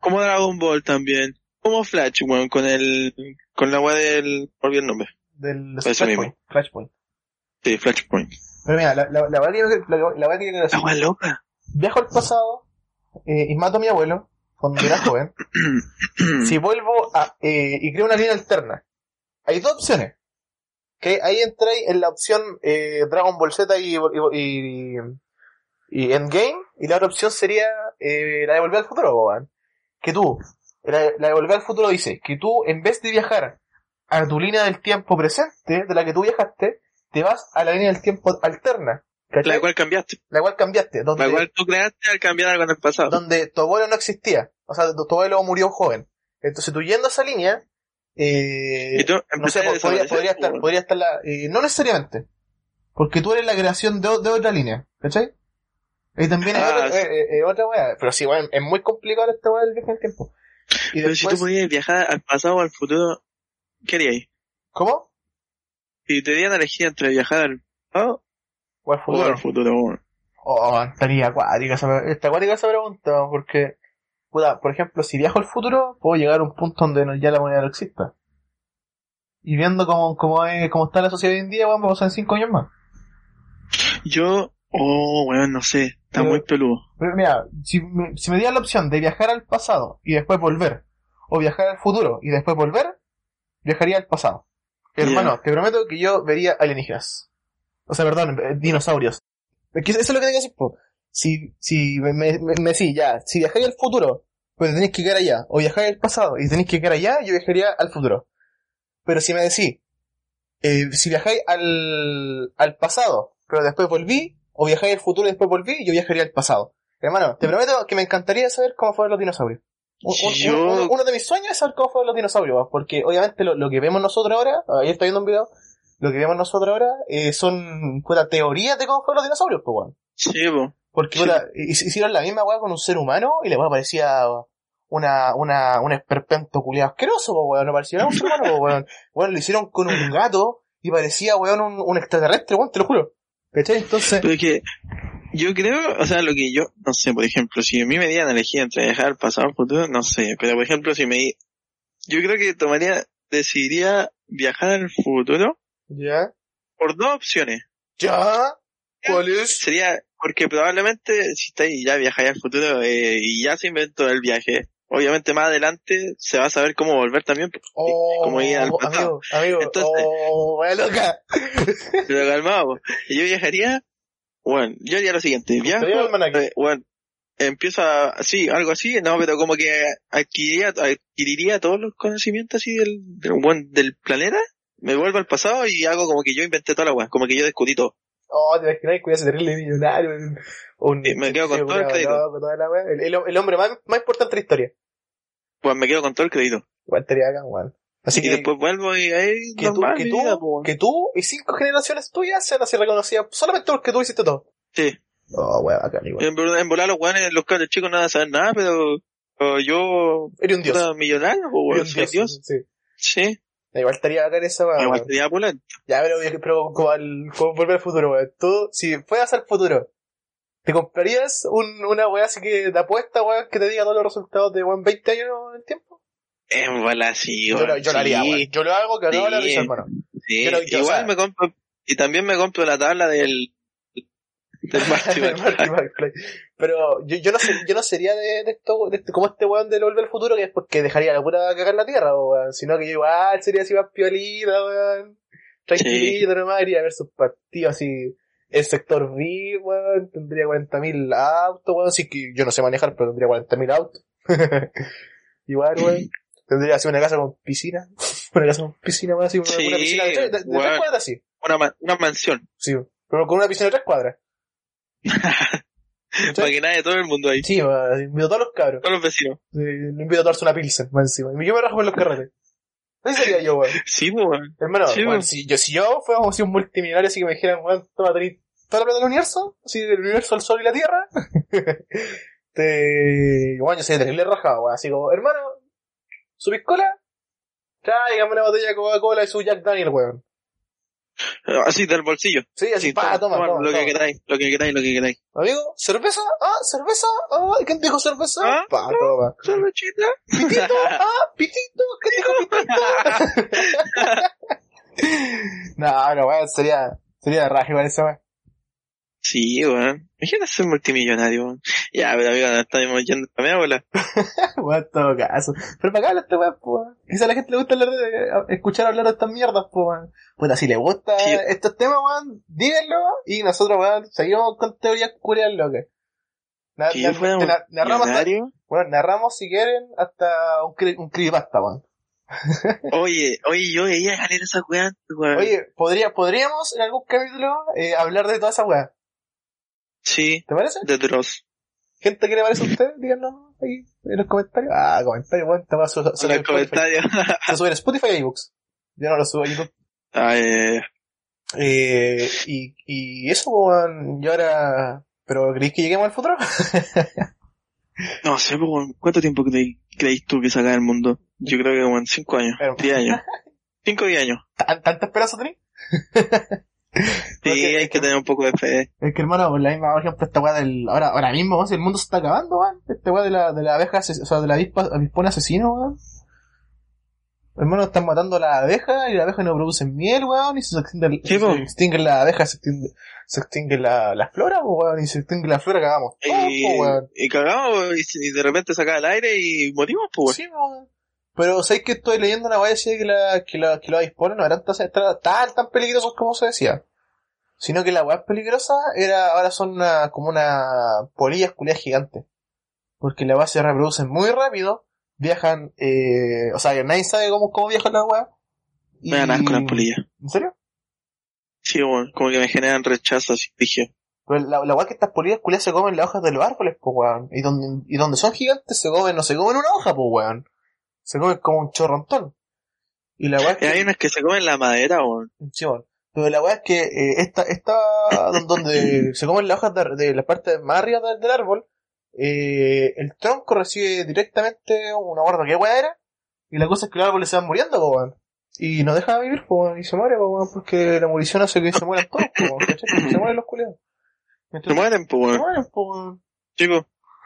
Como Dragon Ball también. Como Flash, weón, con el, con la weá del, olvidé el nombre. Del Flashpoint. Flashpoint. Flashpoint. Pero mira, la, la, la que la, la que quiero decir. loca. Viajo al pasado eh, y mato a mi abuelo cuando era joven. si vuelvo a, eh, y creo una línea alterna, hay dos opciones. Que ahí entráis en la opción eh, Dragon Ball Z y, y, y, y Endgame, y la otra opción sería eh, la de Volver al Futuro, weón. Que tú, la, la de Volver al Futuro dice que tú, en vez de viajar a tu línea del tiempo presente, de la que tú viajaste, te vas a la línea del tiempo alterna. ¿cachai? La cual cambiaste. La cual cambiaste, donde, La cual tú creaste al cambiar algo en el pasado. donde tu abuelo no existía. O sea, tu tu abuelo murió joven. Entonces tú yendo a esa línea, eh, Y tú no sé, podría, estar, weón. podría estar la, eh, no necesariamente. Porque tú eres la creación de, otra línea, ¿cachai? Y también es Ah, otra, sí. eh, eh, otra weá. Pero sí, weón, es muy complicado esta weá del viaje en el tiempo. Y Pero si tú podías viajar al pasado o al futuro, ¿qué harías? ¿Cómo? Si te dieran a elegir entre viajar al pasado O al o futuro. al futuro, weón. Oh, estaría acuática esa, acuática esa pregunta, porque, puta, por ejemplo, si viajo al futuro, puedo llegar a un punto donde ya la moneda no exista. Y viendo cómo, cómo, es, cómo está la sociedad hoy en día, vamos a en cinco años más. Yo, oh, weón, no sé, está Pero- muy peludo. Pero mira, si me, si me dieran la opción de viajar al pasado y después volver, o viajar al futuro y después volver, viajaría al pasado. Hermano, te prometo que yo vería alienígenas. O sea, perdón, eh, dinosaurios. Eso es lo que tengo que decir, po. Si, si me, me, me, ya, si viajáis al futuro, pues tenéis que quedar allá, o viajáis al pasado y tenéis que quedar allá, yo viajaría al futuro. Pero si me decís, eh, si viajáis al, al pasado, pero después volví, o viajáis al futuro y después volví, yo viajaría al pasado. Hermano, te prometo que me encantaría saber cómo fueron los dinosaurios. Yo- uno, uno de mis sueños es saber cómo fueron los dinosaurios, porque obviamente lo, lo que vemos nosotros ahora, ahí estoy viendo un video, lo que vemos nosotros ahora eh, son puta, teorías de cómo fueron los dinosaurios, pues, weón. Sí, po. Porque Sí. puta, hic- hicieron la misma weá con un ser humano y la weá parecía una, una, un esperpento culiado asqueroso, po, weón. No parecía un ser humano, po, weón. Weón, lo hicieron con un gato y parecía, weón, un, un extraterrestre, weón, te lo juro. ¿Cachai? Entonces, Pero es que yo creo, o sea, lo que yo, no sé, por ejemplo, si a mí me dieran elegir entre viajar al pasado o al futuro, no sé, pero por ejemplo, si me, yo creo que tomaría, decidiría viajar al futuro ya, por dos opciones. ya, ¿cuál es? Sería, porque probablemente si estáis ya viajáis al futuro eh, y ya se inventó el viaje, obviamente más adelante se va a saber cómo volver también, Oh, como ir al pasado. amigo, amigo, Entonces- oh, weá loca. pero calmado. yo viajaría, bueno, yo haría lo siguiente, viajo, eh, bueno, empiezo a, sí, algo así, no, pero como que adquiriría, adquiriría todos los conocimientos así del, del, buen- del planeta, me vuelvo al pasado y hago como que yo inventé toda la weá, como que yo descubrí todo. Oh, te imaginas que ese terrible millonario. un- Sí, me quedo con todo el crédito. loco, toda la weá. el, el, el hombre más, más importante de la historia. Pues me quedo con todo el crédito. Igual estaría acá, weón. Así que, después vuelvo y ahí que tú, normal, que tú, weón. que y cinco generaciones tuyas sean así reconocidas solamente porque tú hiciste todo. Sí. Oh, weón, acá, igual. En, volar los weones, los cabros chicos no van a saber nada, pero, pero yo, Eres un dios. millonario, po, weón, Eres un Dios. Sí. Sí, Igual estaría acá en esa weá, igual weón. sería pulento. Ya, pero, pero como, al, como volver al futuro, weón. Tú, si fueras al futuro, ¿te comprarías un, una weá así que de apuesta, weón, que te diga todos los resultados de, weón, 20 años en el tiempo? En volar, sí, Yo, lo, yo lo haría, sí, weón. Yo lo hago, que no Sí. risa, hermano. sí. Pero yo, Igual o sea- me compro, y también me compro la tabla del, del Marty McFly. Pero yo, yo no sé, yo no sería de, de esto, de este- como este weón de Volver al Futuro, que es porque dejaría la pura cagar la tierra, weón. Sino que yo igual sería así más piolita, weón. Tranquilito nomás, iría a ver sus partidos así. El sector V, weón, tendría 40.000 autos, weón. Así que yo no sé manejar, pero tendría 40.000 autos. igual, weón. Tendría así una casa con piscina. Una casa con piscina, weón, así, una, Sí, una piscina de, tres- de- de tres cuadras, sí. Una, una mansión. Sí, pero con una piscina de tres cuadras. Para que nadie, todo el mundo ahí. Sí, weón, invito a todos los cabros. Todos los vecinos. Sí, invito a tomarse una pilsen, más encima. Y yo me rajo por los carretes. Así sería yo, weón. Sí, weón. Hermano, Sí, weón, weón. si yo, si yo fuéramos así un multimillonario así que me dijeran, weón, toma, tenés toda la plata del universo, así del universo, el sol y la tierra, te, weón, yo sería terrible rajado, weón, así como, hermano, su piscola, tráigame una botella de Coca-Cola y su Jack Daniel, weón. Así del bolsillo. Sí, así, Sí, pa, toma, toma, lo toma. que queráis, lo que queráis, lo que queráis. Amigo, ¿cerveza? Ah, ¿cerveza? Ah, ¿quién dijo cerveza? Ah, Pa, toma. Cervechita. Pitito, ah, pitito, ¿qué dijo pitito? no, no, weón, sería, sería raje igual esa weón. Sí, weón. Imagina ser multimillonario, weón. Ya, pero amigo, nos estamos yendo a mi abuela. Weón, todo caso. Pero para acá este weón, weón. Quizá a la gente le gusta hablar de, escuchar hablar de estas mierdas, weón. Puta, si le gusta Sí. estos temas, weón, díganlo, y nosotros, weón, seguimos con teorías curias locas. Na- Si na- fuera na- narramos, hasta- bueno, narramos si quieren hasta un, un creepypasta, weón. Oye, oye, yo veía ganar esa weá, weón. Oye, podría, podríamos en algún capítulo eh, hablar de toda esa weá. Sí, ¿Te parece? de Dross. Gente, ¿qué le parece a usted? Díganos ahí en los comentarios. Ah, comentarios, weón, te va a su- En comentarios. Se sube en Spotify y iBooks. Yo no lo subo a YouTube. Ah, eh, Eh, y, y eso, weón, yo ahora ¿Pero creéis que lleguemos al futuro? No sé, pues, weón, ¿cuánto tiempo creí, creís tú que se acaba el mundo? Yo creo que en 5 años, Pero- 10 años. 5 o 10 años. ¿Tan- ¿Tanta esperanza tenéis? Sí, hay que tener un poco de fe. Es que hermano, por la misma, por ejemplo, esta weá del. Ahora, ahora mismo, el mundo se está acabando, weón. Esta weá de la, de la abeja, ases- o sea, de la avispa, avispón asesino, weón. Hermano, están matando a la abeja y la abeja no produce miel, weón, y se extingue, Sí, se extingue la abeja, se extingue, se extingue la, la flora, po, weón, y se extingue la flora, cagamos. todo, Y, po, weón. y cagamos y, y de repente saca el aire y morimos, pues, Sí, weón. Pero sabéis que estoy leyendo una weá decía que, la, que, la, que los avispones no eran tan, tan, peligrosos como se decía. Sino que la weá peligrosa era, ahora son una, como una polillas culias gigantes. Porque la weá se reproducen muy rápido, viajan, eh, o sea, que nadie sabe cómo, cómo viajan las weas. Y- Me dan asco las polillas. ¿En serio? Sí, bueno, como que me generan rechazo así, dije. Pero la, la weá que estas polillas culias se comen las hojas de los árboles, pues weón. Y donde, y donde son gigantes se comen, no se comen una hoja, pues weón. Se comen como un chorrontón. Y la weá que... hay unas que se comen la madera, weón. Sí, bueno. Pero la weá es que eh, esta, esta don- donde se comen las hojas de, de la parte más arriba del, del árbol, eh, el tronco recibe directamente una guarda que weá era, y la cosa es que los árboles se van muriendo, po, weón. Y no deja de vivir, po, weón, y se muere, po, weón, porque la murición hace que se mueran todos, po. Se mueren los culeados. Se mueren, pues, Se mueren, po, weón. Chicos.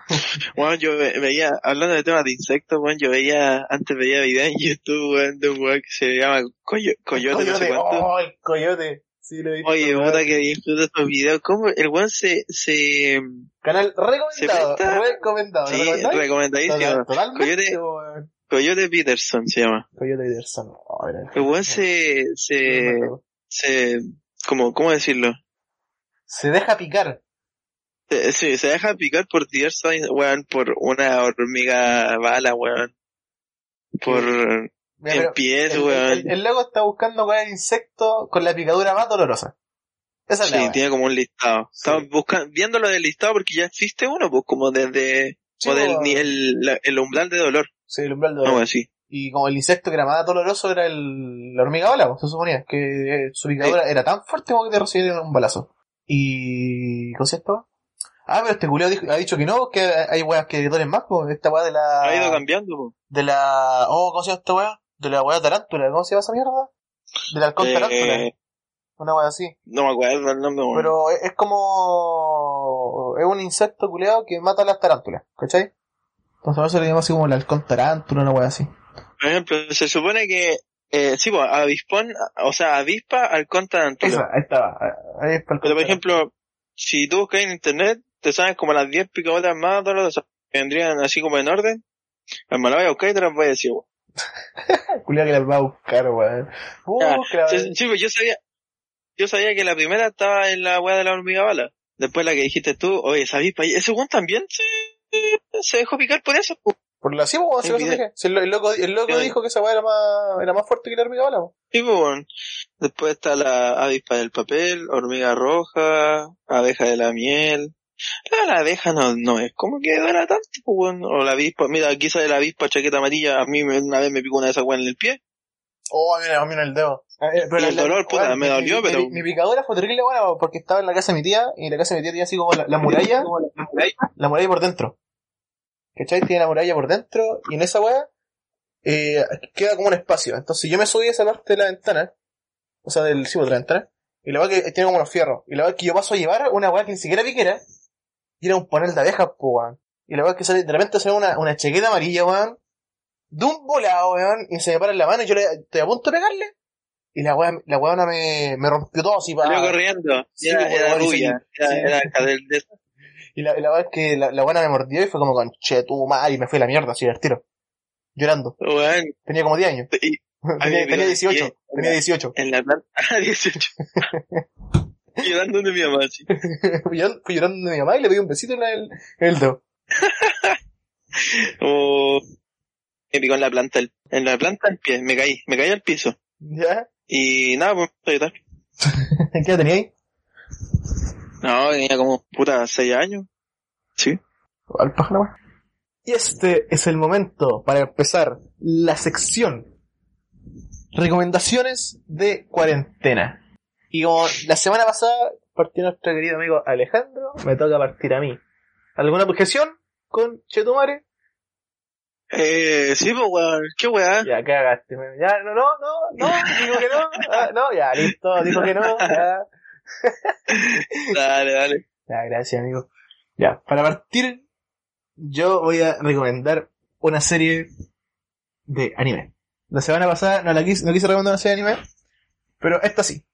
Bueno, yo ve- veía, hablando de temas de insectos, weón, yo veía, antes veía videos en YouTube, weón, de un weón que se llama Coyo- Coyote, no sé cuánto. oh, el coyote. Sí, lo he visto, Oye, puta que disfruto estos videos. ¿Cómo el weón se, se, Canal recomendado, Se recomendado. ¿lo sí, recomendadísimo. Totalmente, Coyote-. Coyote Peterson se llama. Coyote Peterson. Oh, El weón se, se, se, como, ¿cómo decirlo? se deja picar. Se, sí, se deja picar por diversos, weón, por una hormiga bala, weón. Por Mira, el pie, weón. el, el loco está buscando cuál es el insecto con la picadura más dolorosa. Esa es la Sí, weá. tiene como un listado. Sí. Estamos buscando, viéndolo del listado porque ya existe uno, pues como desde, Sí, o del, weón. el, la- el umbral de dolor, Sí, el umbral de no, dolor. así. Y como el insecto que era más doloroso era el, la hormiga bala, pues, se suponía que eh, su picadura era tan fuerte como que te recibieron un balazo. Y... ¿Cómo se? Ah, pero este culeo ha dicho que no, que hay weas que duelen más, pues, esta wea de la... Ha ido cambiando, pues. De la... Oh, ¿cómo se llama esta wea? De la wea tarántula, ¿cómo se llama esa mierda? Del halcón tarántula. Eh, Una wea así. no me acuerdo el nombre. Pero es como... Es un insecto culeado que mata a las tarántulas, ¿cachai? Entonces a eso le llamamos así como el halcón tarántula, una wea así. Por ejemplo, se supone que, eh, sí, pues, avispón, o sea, avispa al tarántula. Esa, ahí estaba. Ahí está el Pero, por ejemplo, si tú buscas en internet, te salen como las 10 picadoras más dolorosas que vendrían así como en orden. Pues me la voy a buscar y te las voy a decir, weón. Culeado que las va a buscar, weón. Uh, que la- Sí, sí, yo sabía, yo sabía que la primera estaba en la weá de la hormiga bala. Después la que dijiste tú, oye, esa avispa, y ese weón también se, se dejó picar por eso. Por la sí, si El. Si loco, el loco dijo que esa weá era más, era más fuerte que la hormiga bala, pues. Sí, weón. Después está la avispa del papel, hormiga roja, abeja de la miel. La, la abeja no, no es como que duela tanto, pues, weón. O la avispa, mira, aquí sale la avispa chaqueta amarilla, a mí me- una vez me picó una de esas weas en el pie. Oh, mira, mira el dedo. Eh, Y el dolor, puta, me dolió, mi- pero- Mi, mi picadura fue terrible, bueno, porque estaba en la casa de mi tía, y en la casa de mi tía tenía así como la, la muralla, la muralla por dentro. ¿Cachai? Tiene la muralla por dentro, y en esa weá, eh, queda como un espacio. Entonces yo me subí a esa parte de la ventana, o sea, del, sí, de la ventana, y la weá que tiene como unos fierros. Y la weá que yo paso a llevar, una weá que ni siquiera piquera, y era un panel de abejas, po, weón. Y la weá que sale, de repente sale una, una chaqueta amarilla, weón, de un volado, weón, y se me para en la mano y yo le, estoy a punto de pegarle. Y la weá, la weona me, me rompió todo así para... Corriendo. Sí, era, era weón, y rubia. sí, Era, sí. era del- de- Y la, la es que la, la buena me mordió y fue como con che, tu madre, y me fue a la mierda, así al tiro. Llorando. weón. Tenía como 10 años. Y tenía, tenía dio 18. 10. Tenía 18. en la planta, ah, 18. Llorando de mi mamá, sí. fui, llorando, fui llorando de mi mamá y le pedí un besito en, la- en el dedo. O me picó en la planta, el- en la planta del pie, me caí, me caí al piso. ¿Ya? Y nada, pues, estoy tal. ¿Qué edad tenía ahí? No, tenía como puta 6 años. Sí. Al pájaro. Y este es el momento para empezar la sección Recomendaciones de cuarentena. Y como la semana pasada partió nuestro querido amigo Alejandro, me toca partir a mí. ¿Alguna objeción con Chetumare? Eh, sí, pues weón, qué weá. Ya, cagaste. weón. Ya, no, no, no, no, digo que no. Ah, no, ya, listo, dijo que no. Ya. Dale, dale. Ya, gracias, amigo. Ya, para partir, yo voy a recomendar una serie de anime. La semana pasada no la quise, no quise recomendar una serie de anime, pero esta sí.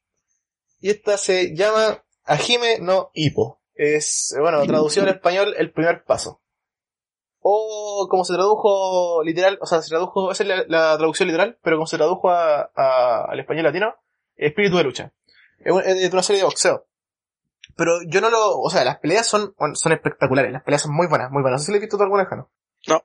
Y esta se llama Ajime no Hippo. Es, bueno, traducido en español, el primer paso. O como se tradujo literal, o sea, se tradujo, esa es la, la traducción literal, pero como se tradujo a- a- al español latino, espíritu de lucha. Es, de una serie de boxeo. Pero yo no lo, o sea, las peleas son, son espectaculares, las peleas son muy buenas, muy buenas. No sé si le he visto tú alguna, Jano. No.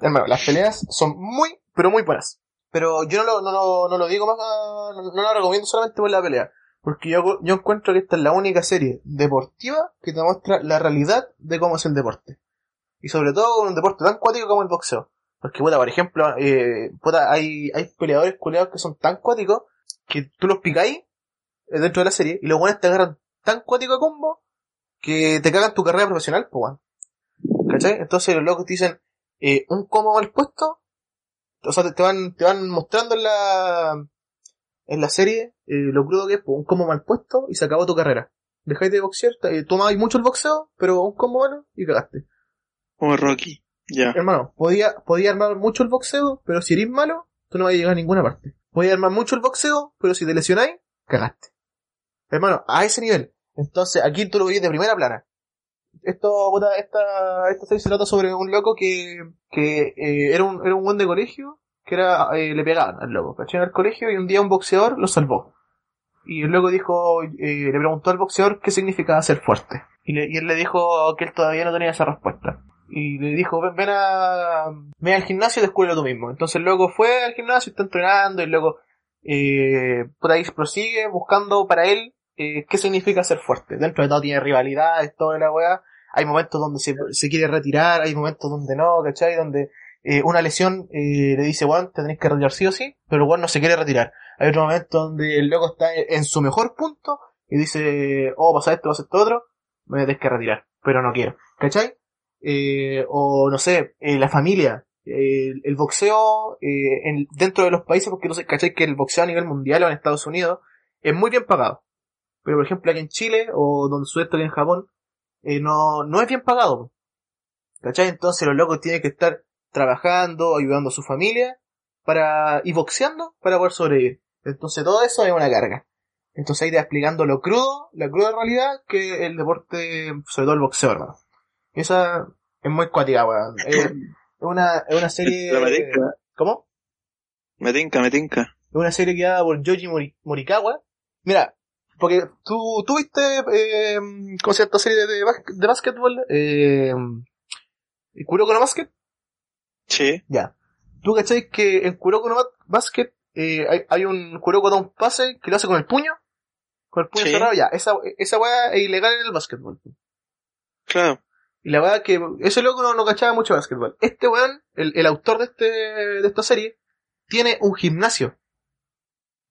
Hermano, las peleas son muy, pero muy buenas. Pero yo no lo, no lo, no lo digo más, no, no lo recomiendo solamente por la pelea. Porque yo, yo encuentro que esta es la única serie deportiva que te muestra la realidad de cómo es el deporte. Y sobre todo con un deporte tan cuático como el boxeo. Porque, puta, por ejemplo, eh, puta, hay, hay peleadores culeados que son tan cuáticos que tú los picáis eh, dentro de la serie y los buenos te agarran tan cuático a combo que te cagan tu carrera profesional, pues. ¿Cachai? Entonces los locos te dicen, eh, un combo mal puesto, o sea, te, te van, te van mostrando en la, en la serie eh, lo crudo que es, pues, un combo mal puesto y se acabó tu carrera. Dejáis de boxear, eh, tomáis mucho el boxeo, pero un combo malo y cagaste. Como Rocky. Ya. Hermano, podía, podía armar mucho el boxeo, pero si eres malo, tú no vas a llegar a ninguna parte. Podía armar mucho el boxeo, pero si te lesionáis, cagaste. Hermano, a ese nivel. Entonces, aquí tú lo veis de primera plana. Esto, puta, esta, esta serie se trata sobre un loco que, que eh, era un, era un buen de colegio, que era, eh, le pegaban al loco, ¿cachai? En el colegio y un día un boxeador lo salvó. Y el dijo, eh, le preguntó al boxeador qué significaba ser fuerte. Y, le- y él le dijo que él todavía no tenía esa respuesta. Y le dijo, ven, ven a, ven al gimnasio y descúbrelo tú mismo. Entonces el loco fue al gimnasio, está entrenando y luego, eh, por ahí prosigue buscando para él, eh, qué significa ser fuerte. Dentro de todo tiene rivalidades, toda la weá. Hay momentos donde se, se quiere retirar, hay momentos donde no, ¿cachai? Donde eh, una lesión eh, le dice, Juan, te tenés que retirar sí o sí, pero Juan no se quiere retirar. Hay otro momento donde el loco está en su mejor punto y dice, oh, pasa esto, pasa esto otro, me tenés que retirar, pero no quiero, ¿cachai? Eh, o no sé, eh, la familia, el boxeo en- dentro de los países, porque no sé, ¿cachai? Que el boxeo a nivel mundial o en Estados Unidos es muy bien pagado. Pero por ejemplo aquí en Chile o donde suelto que en Japón, no, no es bien pagado. ¿Cachai? Entonces los locos tienen que estar trabajando, ayudando a su familia para, y boxeando para poder sobrevivir. Entonces todo eso es una carga. Entonces ahí te explicando lo crudo, la cruda realidad que el deporte, sobre todo el boxeo, hermano. Esa es muy cuática, weón. Es una, es una serie... ¿Cómo? me tinca, me tinca. Es una serie guiada por Yoji Mori- Morikawa. Mira, porque tú, tú viste, eh, ¿cómo se llama esta serie de, de, de básquetbol? Eh, Kuroko no Basket. Sí. Ya. ¿Tú cachai que en Kuroko no Ba- Basket eh, hay, hay un Kuroko da un pase que lo hace con el puño? Con el puño Sí. cerrado, ya. Esa, esa weá es ilegal en el básquetbol. Claro. Y la verdad que ese loco no, no cachaba mucho básquetbol. Este weón, el, el autor de este, de esta serie, tiene un gimnasio.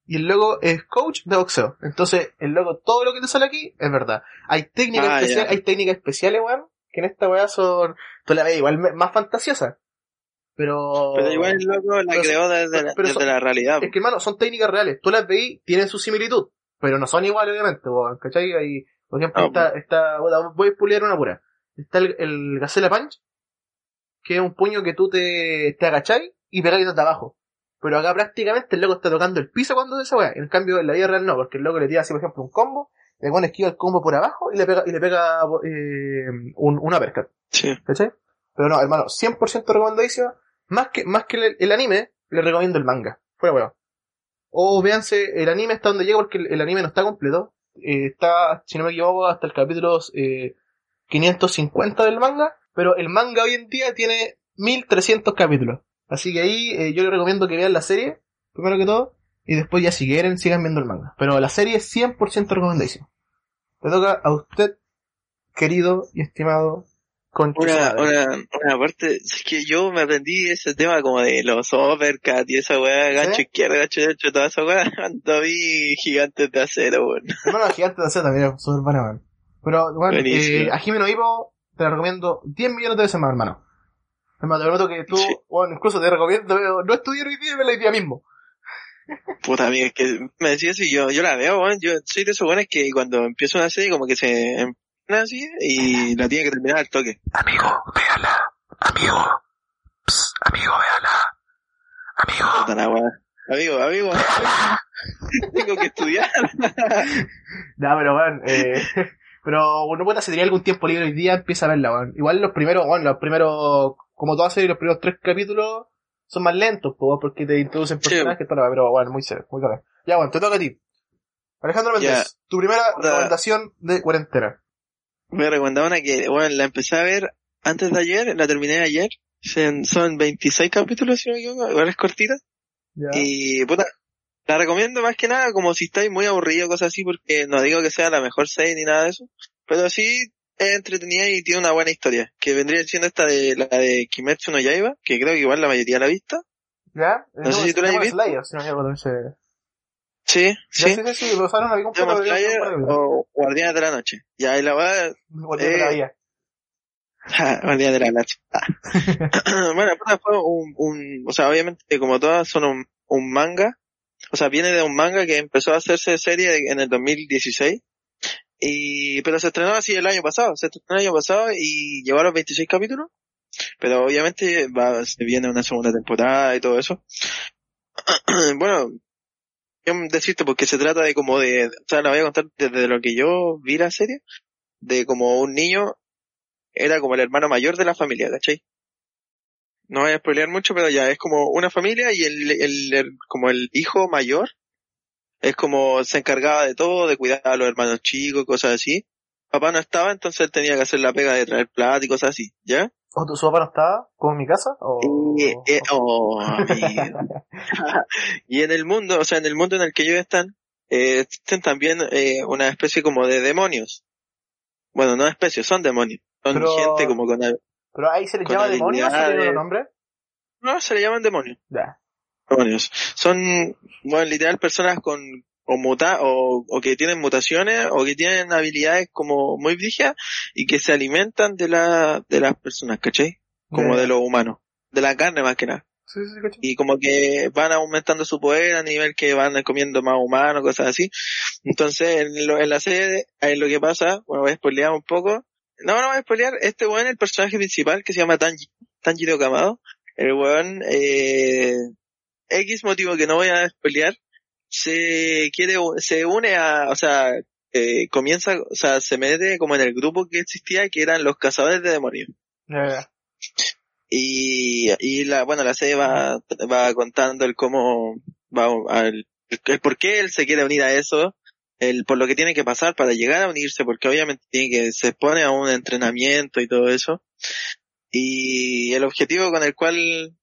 Y el loco es coach de boxeo. Entonces, el loco, todo lo que te sale aquí es verdad. Hay técnicas Ah, especiales, hay técnicas especiales, weón, que en esta weá son, tú la ves igual más fantasiosa. Pero, Pero igual el loco la creó desde, pero- la, pero desde son- la realidad. es que hermano, son técnicas reales. Tú las veis, tienen su similitud. Pero no son iguales, obviamente, weón. ¿Cachai? Hay, por ejemplo, está, está, bueno, voy a pulir una pura. Está el, el Gacela Punch, que es un puño que tú te, te agacháis y pegáis desde abajo. Pero acá prácticamente el loco está tocando el piso cuando esa weá. En cambio, en la vida real no, porque el loco le tira así, por ejemplo, un combo, le pone esquiva el combo por abajo y le pega, y le pega eh, un, un uppercut. Sí. ¿Cachai? Pero no, hermano, 100% recomendadísima. Más que, más que el, anime, le recomiendo el manga. Fuera weón. O véanse, el anime hasta donde llega porque el, el anime no está completo. Eh, está, si no me equivoco, hasta el capítulo eh, 550 del manga. Pero el manga hoy en día tiene 1300 capítulos. Así que ahí eh, yo les recomiendo que vean la serie, primero que todo. Y después ya si quieren, sigan viendo el manga. Pero la serie es 100% recomendadísima. Le toca a usted, querido y estimado Una, una, una parte, es que yo me aprendí ese tema como de los overcut y esa weá, gancho ¿Sí? izquierdo, gancho derecho, toda esa weá, cuando vi gigantes de acero, weón. Hermano, Gigante de Acero también es súper weón. Pero, bueno, eh, a Jimeno Ivo te la recomiendo 10 millones de veces más, hermano. Hermano, te prometo que tú, Sí. bueno, incluso te recomiendo eh, no estudiar hoy día y verla hoy día mismo. Puta amigo, es que me decía así, yo, yo la veo, weón, yo soy de esos weones que cuando empiezo una serie como que se empina así y la tiene que terminar al toque. Amigo, véala. Amigo. Psst, amigo, véala. Amigo. Amigo, amigo, tengo que estudiar. No, pero, weón, eh, pero, bueno, puta, si tenía algún tiempo libre hoy día, empieza a verla, weón. Igual los primeros, bueno, los primeros, como toda serie, los primeros tres capítulos son más lentos, po, porque te introducen Sí. personajes, weá, pero, bueno, muy serio, muy claro. Ya, bueno, te toca a ti. Alejandro Méndez, tu primera recomendación de cuarentena. Me recomendaba una que, bueno, la empecé a ver antes de ayer, la terminé ayer. Son son 26 capítulos, si no me equivoco, igual es cortita. Y, puta, la recomiendo más que nada como si estáis muy aburridos, cosas así, porque no digo que sea la mejor serie ni nada de eso. Pero sí es entretenida y tiene una buena historia. Que vendría siendo esta de la de Kimetsu no Yaiba, que creo que igual la mayoría la ha visto. ¿Ya? No sé si tú la has visto. Slayer, si no me equivoco, también se- Sí, Ya, sí. sí, sí, sí, la vi completa, Demon Slayer o Guardianes de la Noche. Ya, y la va Igual ya me la eh, veía. Guardianes de la Noche. Ah. bueno, puta, fue un, un, o sea, obviamente como todas son un, un manga, o sea, viene de un manga que empezó a hacerse serie de- en el 2016, y, pero se estrenó así el año pasado, se estrenó el año pasado y llegó a los 26 capítulos, pero obviamente va, se viene una segunda temporada y todo eso. bueno, decirte porque se trata de como de, o sea, la voy a contar desde lo que yo vi la serie, de como un niño era como el hermano mayor de la familia, ¿cachai? No voy a spoilear mucho, pero ya es como una familia y el, el, como el hijo mayor es como se encargaba de todo, de cuidar a los hermanos chicos, cosas así. Papá no estaba, entonces él tenía que hacer la pega de traer plata y cosas así, ¿ya? ¿O tu, su papá no estaba? ¿Como en mi casa? ¿O...? Y, eh, oh, y en el mundo, o sea, en el mundo en el que ellos están, eh, existen también eh, una especie como de demonios. Bueno, no especies, son demonios. Son Pero- gente como con... ¿Pero ahí se les llama demonios tiene otro nombre? No, se le llaman demonios. Ya. demonios. Son, bueno, literal personas con, o muta, o, o que tienen mutaciones, o que tienen habilidades como muy brígidas, y que se alimentan de la, de las personas, ¿cachai? Como Ya. de los humanos. De la carne más que nada. Sí, sí, cacho. Y como que van aumentando su poder a nivel que van comiendo más humanos, cosas así. Entonces, en, lo- en la serie, ahí lo que pasa, bueno, voy a spoilear un poco. No, no voy a spoilear, este weón, el personaje principal, que se llama Tanji, Tanjiro Kamado, el weón, eh, X motivo que no voy a spoilear, se quiere, se une a, o sea, eh, comienza, o sea, se mete como en el grupo que existía, que eran los cazadores de demonios. Y, y la, bueno, la serie va, va contando el cómo, va, al, el por qué él se quiere unir a eso, el por lo que tiene que pasar para llegar a unirse, porque obviamente tiene que, se pone a un entrenamiento y todo eso. Y el objetivo con el cual,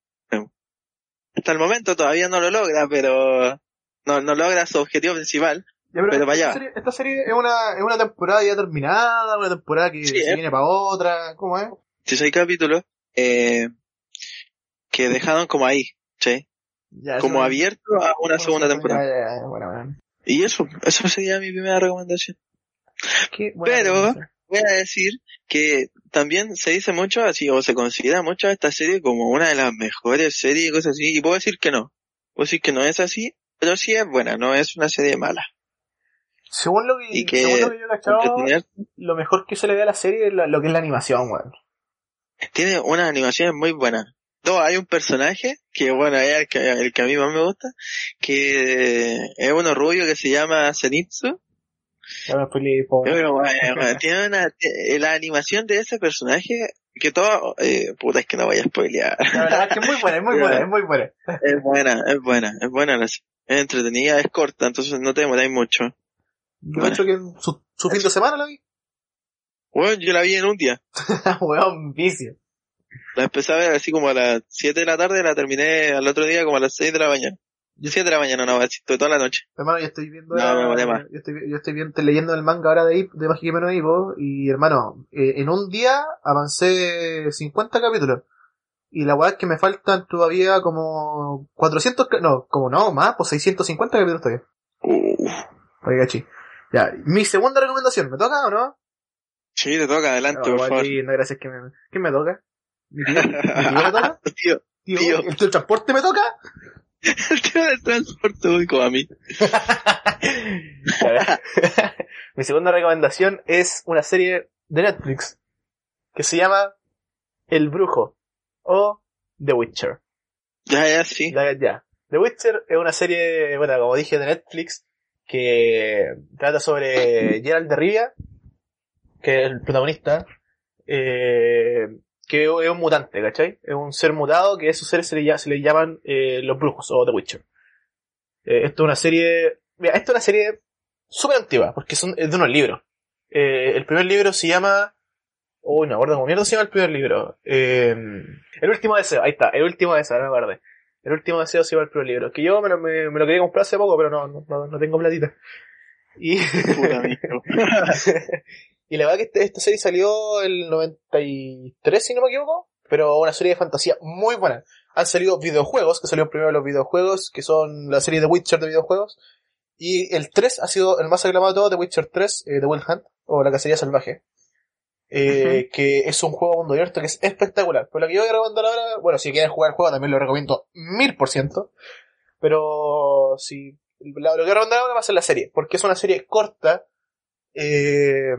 hasta el momento todavía no lo logra, pero no, no logra su objetivo principal. Ya, pero, Pero para esta, allá. serie, esta serie es una, es una temporada ya terminada, una temporada que Sí, se eh. viene para otra, ¿cómo es? 16 capítulos, eh, que dejaron como ahí, ¿sí? Ya, Como abierto a una segunda temporada. ya, ya, bueno, bueno. Y eso, eso sería mi primera recomendación. Pero-. Voy a decir que también se dice mucho así, o se considera mucho esta serie como una de las mejores series y cosas así, y puedo decir que no. Puedo decir que no es así, pero sí es buena, no es una serie mala. Según lo que, Y que- según lo que yo he cachado, lo mejor que se le ve a la serie es lo, lo que es la animación, weón. Tiene unas animaciones muy buenas. No, hay un personaje que, bueno, es el que, el que a mí más me gusta, que es uno rubio que se llama Zenitsu. Pobre. Pero, bueno, bueno, tiene una, eh, la animación de ese personaje, que todo, eh, puta, es que no voy a spoilear. La verdad es que es muy buena, es muy buena, es muy buena. Es buena, es buena, es buena la serie. Es entretenida, es corta, entonces no te demoráis mucho. Yo Bueno. hecho que su, su fin de semana la vi. Bueno, yo la vi en un día. weón, vicio. La empecé a ver así como a las 7 de la tarde, la terminé al otro día como a las 6 de la mañana. 7 de la mañana, no, estoy toda la noche. Hermano, yo estoy viendo. No, me. Yo estoy, yo estoy viendo, leyendo el manga ahora de, de Mágica no Ivo. Y hermano, eh, en un día avancé 50 capítulos. Y la weá es que me faltan todavía como 400. ca- No, como no, más, pues 650 capítulos todavía. Oye, gachi. Ya, mi segunda recomendación, ¿me toca o no? sí, te toca, adelante, No, por favor. sí, no, gracias, que me, ¿quién me toca? ¿Mi tío? ¿Mi tío me toca? Tío, ¿Tío? Tío. ¿El, el transporte me toca? el tema del transporte público a mí. Mi segunda recomendación es una serie de Netflix que se llama El Brujo o The Witcher. Ya, ya, sí. Ya, ya. The Witcher es una serie, bueno, como dije, de Netflix que trata sobre Geralt de Rivia, que es el protagonista, eh, que es un mutante, ¿cachai? Es un ser mutado que a esos seres se le, lla- se le llaman eh, los brujos o The Witcher. Eh, esto es una serie, mira, esto es una serie súper antigua, porque son, es de unos libros. Eh, el primer libro se llama, uy, no me acuerdo cómo mierda se llama el primer libro. Eh, el último deseo, ahí está, el último deseo, no me acuerdo. El último deseo se llama el primer libro, que yo me lo, me, me lo quería comprar hace poco, pero no, no, no, tengo platita. Y, Puta, y la verdad que este- esta serie salió el 93, si no me equivoco, pero una serie de fantasía muy buena. Han salido videojuegos, que salieron primero los videojuegos, que son la serie de Witcher de videojuegos, y el 3 ha sido el más aclamado de todos, The Witcher 3, eh, The Wild Hunt, o La Cacería Salvaje. Eh, que es un juego mundo abierto que es espectacular. Pero lo que yo voy a recomendar ahora, bueno, si quieren jugar el juego también lo recomiendo mil por ciento. Pero si lo que voy a recomendar ahora va a ser la serie, porque es una serie corta, eh,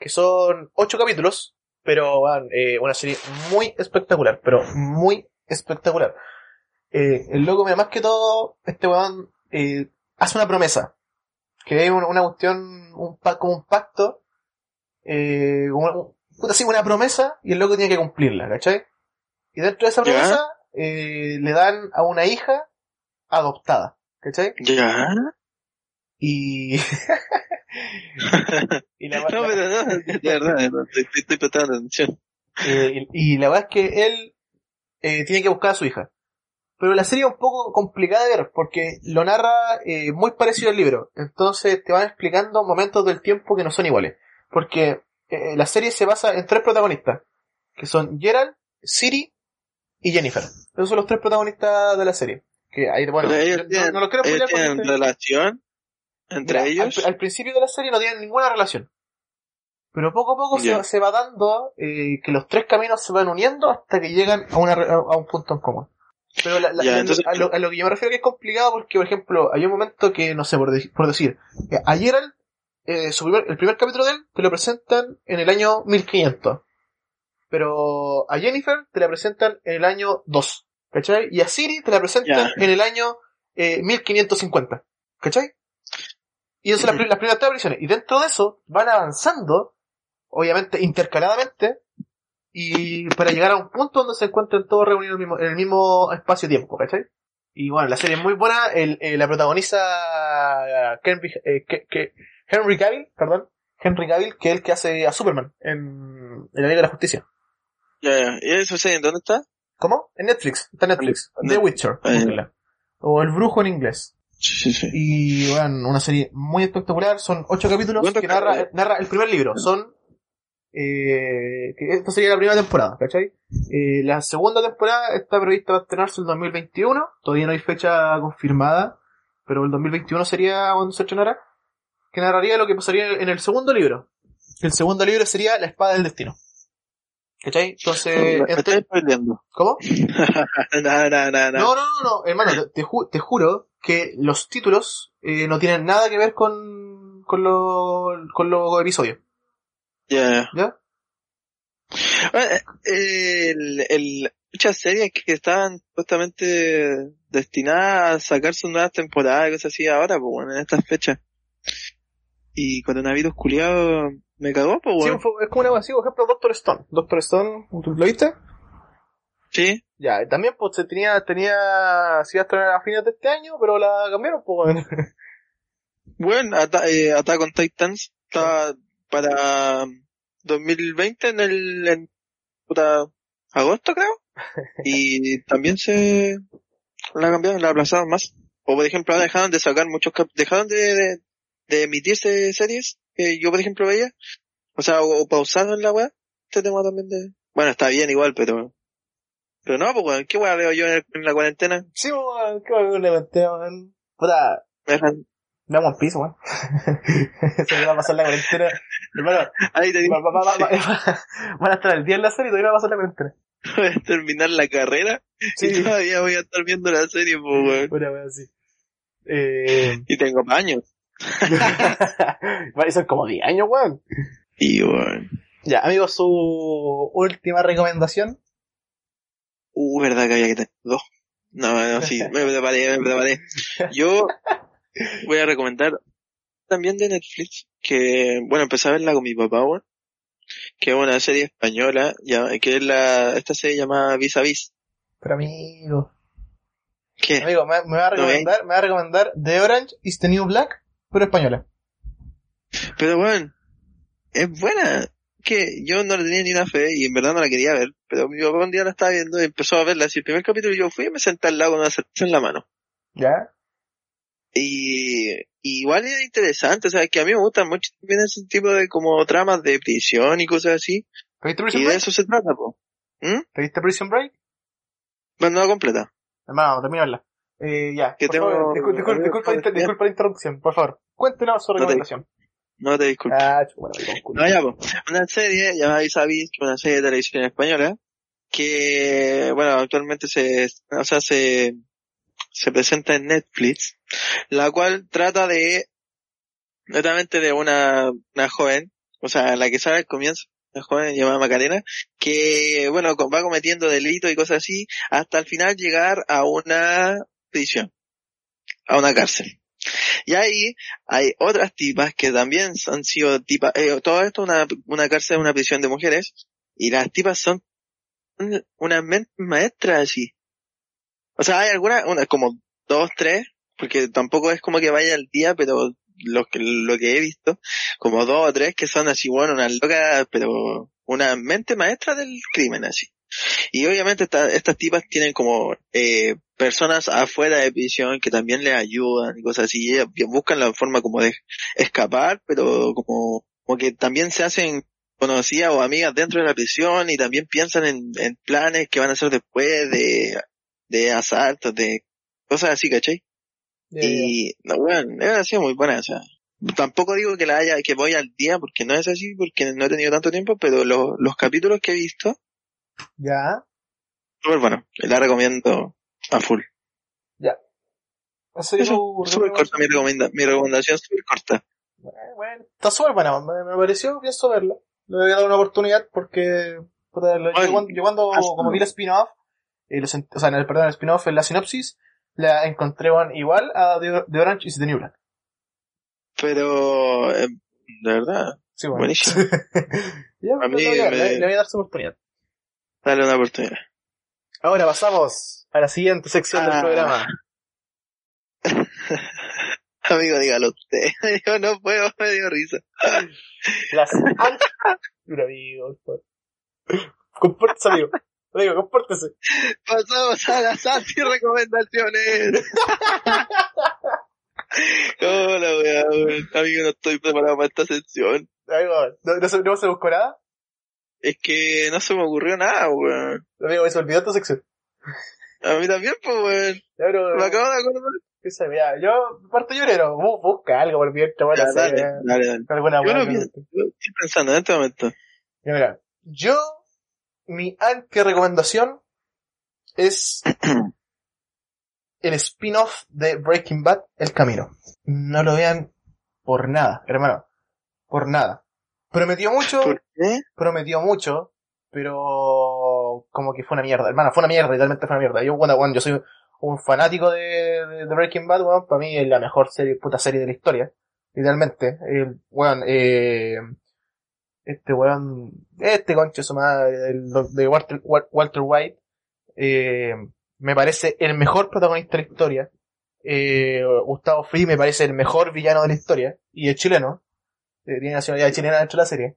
que son ocho capítulos, pero van, eh, una serie muy espectacular, pero muy espectacular. Eh, el loco, más que todo, este weón eh, hace una promesa, que es una, cuestión, un pacto, eh, puta, sí, una promesa, y el loco tiene que cumplirla, ¿cachai? Y dentro de esa promesa, eh, le dan a una hija adoptada, ¿cachai? Ya. Y... y la, No, pero no, de verdad, no, estoy, estoy- estoy prestando atención. Eh, y, y la verdad es que él eh, tiene que buscar a su hija. Pero la serie es un poco complicada de ver porque lo narra eh, muy parecido al libro. Entonces te van explicando momentos del tiempo que no son iguales. Porque eh, la serie se basa en tres protagonistas. Que son Gerald, Siri y Jennifer. Esos son los tres protagonistas de la serie. Que ahí, bueno, ellos yo- no, tienen, no los quiero ellos tienen relación entre Mira, ellos. Al, al principio de la serie no tienen ninguna relación. Pero poco a poco se- Ya. se, va dando eh, que los tres caminos se van uniendo hasta que llegan a, una, a un punto en común. Pero la- la- Ya, la- entonces- a, lo, a lo que yo me refiero que es complicado porque, por ejemplo, hay un momento que, no sé, por, de- por decir, eh, a Gerald, eh, su primer- el primer capítulo de él te lo presentan en el año 1500. Pero a Jennifer te la presentan en el año 2. ¿Cachai? Y a Siri te la presentan en el año eh, 1550. ¿Cachai? Y esas son las, primeras tres apariciones. Y dentro de eso van avanzando, obviamente intercaladamente, y para llegar a un punto donde se encuentran todos reunidos en el mismo, en el mismo espacio-tiempo, ¿cachai? Y bueno, la serie es muy buena, el, eh, la protagoniza eh, Henry, eh, Henry Cavill, perdón, Henry Cavill, que es el que hace a Superman en, en la Liga de la Justicia. Ya, ya. ¿Y eso serie en dónde está? ¿Cómo? En Netflix, está en Netflix, The Witcher, Ah, o El Brujo en inglés. Sí, sí, sí. Y bueno, una serie muy espectacular. Son ocho capítulos ¿Cuántos que narra, capítulos? narra el primer libro. Son. Eh, que esta sería la primera temporada, ¿cachai? Eh, la segunda temporada está prevista para estrenarse el 2021. Todavía no hay fecha confirmada. Pero el 2021 sería cuando se estrenará. Que narraría lo que pasaría en el segundo libro. El segundo libro sería La Espada del Destino. ¿Cachai? Entonces. Me este- estoy. ¿Cómo? Nada, nada, nada. No, no, no, no, hermano, te, te ju- te juro que los títulos eh, no tienen nada que ver con, con, lo- con los episodios, Ya, ya. Bueno, eh, el, el, muchas series que estaban supuestamente destinadas a sacar sus nuevas temporadas y cosas así ahora, pues bueno, en estas fechas. Y coronavirus culiado me cagó, pues Sí, bueno. fue- es como una así, por ejemplo, Doctor Stone. Doctor Stone, ¿tú ¿lo viste? Sí, Ya, también pues se tenía, tenía, se iba a estrenar a fines de este año, pero la cambiaron, pues. bueno. bueno, Ata- eh, Attack on Titans está para 2020 en el, en, puta, agosto creo. Y también se, la cambiaron, la aplazaron más. O por ejemplo, ahora dejaron de sacar muchos cap dejaron de, de, de emitirse series que yo por ejemplo veía. O sea, o, o pausaron la weá. Este tema también de... Bueno, está bien igual, pero... Pero no, pues weón, ¿qué weá veo yo en, el- en la cuarentena? Sí, weón, qué weón, le metí, weón. Puta, Me veamos One Piece, weón. Se me va a pasar la cuarentena. Hermano, Ahí te va- va- va- van a estar al día en la serie y todavía va a pasar la cuarentena. voy a terminar la carrera y Sí, todavía voy a estar viendo la serie, pues weón. una wea así. Eh, Y tengo años. a ser como 10 años, weón. Y weón. Ya, amigos, su última recomendación. Uh, verdad que había que tener dos. No, no, sí, me preparé, me preparé. Yo voy a recomendar también de Netflix, que, bueno, empecé a verla con mi papá, weón, que es una serie española, ya, que es la, esta serie llamada Vis a Vis. Pero amigo. ¿Qué? Amigo, me, me va a recomendar, me va a recomendar The Orange is the New Black, pero española. Pero bueno, es buena. Que yo no le tenía ni una fe y en verdad no la quería ver. Pero mi papá un día la estaba viendo y empezó a verla. Así el primer capítulo yo fui y me senté al lado con una cerveza en la mano. ¿Ya? Y, y igual es interesante, o sea, que a mí me gustan mucho también ese tipo de como tramas de prisión y cosas así. ¿Te viste Y Prison de Break? eso se trata, po. ¿Mm? ¿Te viste Prison Break? Bueno, no completa. Hermano, terminarla. Eh, ya, Que por tengo- favor, discul- discul- disculpa, inter- disculpa la interrupción, por favor. Cuéntenos su recomendación. No te disculpo. Ah, bueno, No, ya, po. Una serie llamada Vis a Vis, que es una serie de televisión española, que, bueno, actualmente se, o sea, se, se presenta en Netflix, la cual trata de, netamente de una, una joven, o sea, la que sale al comienzo, una joven llamada Macarena, que, bueno, va cometiendo delitos y cosas así, hasta al final llegar a una a una cárcel. Y ahí hay otras tipas que también han sido tipas, eh, todo esto es una, una cárcel, una prisión de mujeres, y las tipas son unas mentes maestras así. O sea, hay algunas, una, como dos, tres, porque tampoco es como que vaya al día, pero lo que, lo que he visto, como dos o tres que son así, bueno, unas locas, pero una mente maestra del crimen así. Y obviamente esta- estas tipas tienen como eh, personas afuera de prisión que también les ayudan y cosas así. Y ellas buscan la forma como de escapar, pero como, como que también se hacen conocidas o amigas dentro de la prisión y también piensan en, en planes que van a hacer después de, de asaltos, de cosas así, ¿cachai? Y, no, bueno, ha sido muy buena, o sea. Tampoco digo que la haya, que voy al día, porque no es así, porque no he tenido tanto tiempo, pero los, los capítulos que he visto, Ya. súper bueno, la recomiendo a full. Es Eso, súper corta mi, recomenda, mi recomendación, súper corta. Bueno, está súper buena, me, me pareció, pienso verla. Le voy a dar una oportunidad porque, puta, lo- yo cuando, yo cuando hazlo. como vi la spin-off, eh, o sea, en el, perdón, el spin-off, en la sinopsis, la encontré bueno, igual a The, The Orange is the New Black. Pero, eh, de verdad, Sí, bueno. buenísimo. Ya, A le, mí voy a, me- le- le voy a dar su oportunidad. Dale una oportunidad. Ahora pasamos a la siguiente sección del Ah. programa. Amigo, dígalo usted. Yo no puedo, me dio risa. Las Mira, amigo, compórtese, amigo. Amigo, compórtese. Pasamos a las anti-recomendaciones. Hola, weá, weón. Amigo, no estoy preparado para esta sección. Amigo, ¿no, no, se, no se buscó nada? Es que no se me ocurrió nada, weón. Amigo, me se olvidó tu sección. A mí también, pues, weón. Pero, Me acabo de acordar. qué sé, ya, yo parto llorero. Bu- busca algo por mientras, bueno, dale, ya, dale, dale. alguna Yo pienso, estoy pensando en este momento. Ya, mira, yo, mi anti-recomendación es el spin-off de Breaking Bad, El Camino. No lo vean por nada, hermano. Por nada. Prometió mucho, ¿Por qué? prometió mucho, pero como que fue una mierda, hermano, fue una mierda, literalmente fue una mierda. Yo, bueno, bueno, yo soy un fanático de, de, Breaking Bad, weón, para mí es la mejor serie, puta serie de la historia, literalmente. El, weón, eh, este weón, este concho su madre, de Walter, Wa- Walter White, eh, me parece el mejor protagonista de la historia. Eh, Gustavo Free me parece el mejor villano de la historia, y es chileno, eh, tiene nacionalidad chilena dentro de la serie.